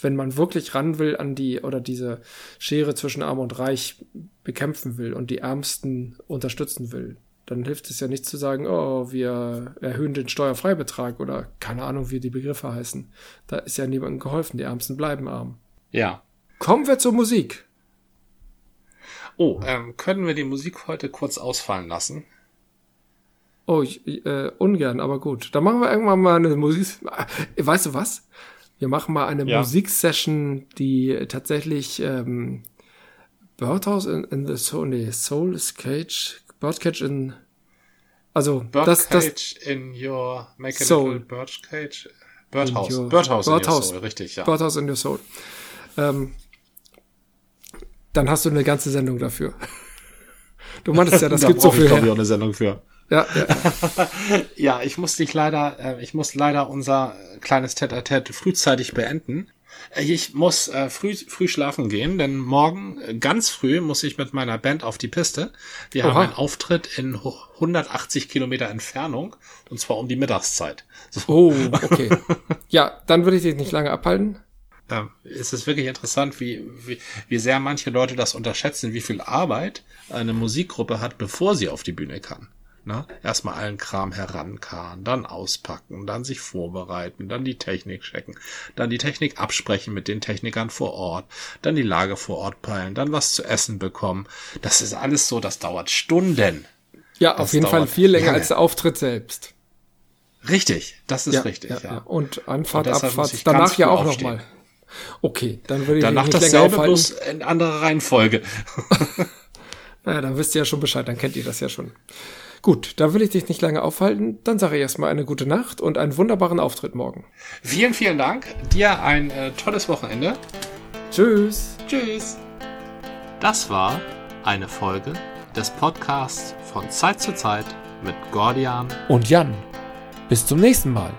wenn man wirklich ran will an die oder diese Schere zwischen Arm und Reich bekämpfen will und die Ärmsten unterstützen will, dann hilft es ja nicht zu sagen, oh, wir erhöhen den Steuerfreibetrag oder keine Ahnung, wie die Begriffe heißen. Da ist ja niemandem geholfen, die Ärmsten bleiben arm. Ja. Kommen wir zur Musik. Oh, ähm, können wir die Musik heute kurz ausfallen lassen? Oh, ich, äh, ungern, aber gut. Dann machen wir irgendwann mal eine Musik. <laughs> Weißt du was? Wir machen mal eine ja. Musiksession, die tatsächlich ähm, Birdhouse in, in the Soul, nee, Soul is Cage, Birdcage in, also Birdcage das, das in your make a Soul. Birdcage, Birdhouse, your, Birdhouse, Birdhouse in your Soul, richtig, ja. Birdhouse in your Soul. Ähm, dann hast du eine ganze Sendung dafür. Du meintest ja, das <laughs> da gibt so viel. Ich, ich auch eine Sendung für. Ja, ja. <laughs> ja, ich muss dich leider, äh, ich muss leider unser kleines Tête-à-Tête frühzeitig beenden. Äh, ich muss äh, früh, früh schlafen gehen, denn morgen äh, ganz früh muss ich mit meiner Band auf die Piste. Wir Oha. haben einen Auftritt in 180 Kilometer Entfernung und zwar um die Mittagszeit. So. Oh, <laughs> okay. ja, dann würde ich dich nicht lange abhalten. Ja, es ist wirklich interessant, wie, wie, wie sehr manche Leute das unterschätzen, wie viel Arbeit eine Musikgruppe hat, bevor sie auf die Bühne kann. Ne? Erstmal allen Kram herankarren, dann auspacken, dann sich vorbereiten, dann die Technik checken, dann die Technik absprechen mit den Technikern vor Ort, dann die Lage vor Ort peilen, dann was zu essen bekommen. Das ist alles so, das dauert Stunden. Ja, das auf jeden Fall viel länger lange. als der Auftritt selbst. Richtig, das ist ja, richtig, ja, ja. Und Anfahrt, Und Abfahrt, danach ja auch nochmal. Okay, dann würde ich Danach nicht dasselbe, länger bloß in anderer Reihenfolge. <laughs> <laughs> naja, dann wisst ihr ja schon Bescheid, dann kennt ihr das ja schon. Gut, da will ich dich nicht lange aufhalten. Dann sage ich erstmal eine gute Nacht und einen wunderbaren Auftritt morgen. Vielen, vielen Dank. Dir ein äh, tolles Wochenende. Tschüss. Tschüss. Das war eine Folge des Podcasts von Zeit zu Zeit mit Gordian und Jan. Bis zum nächsten Mal.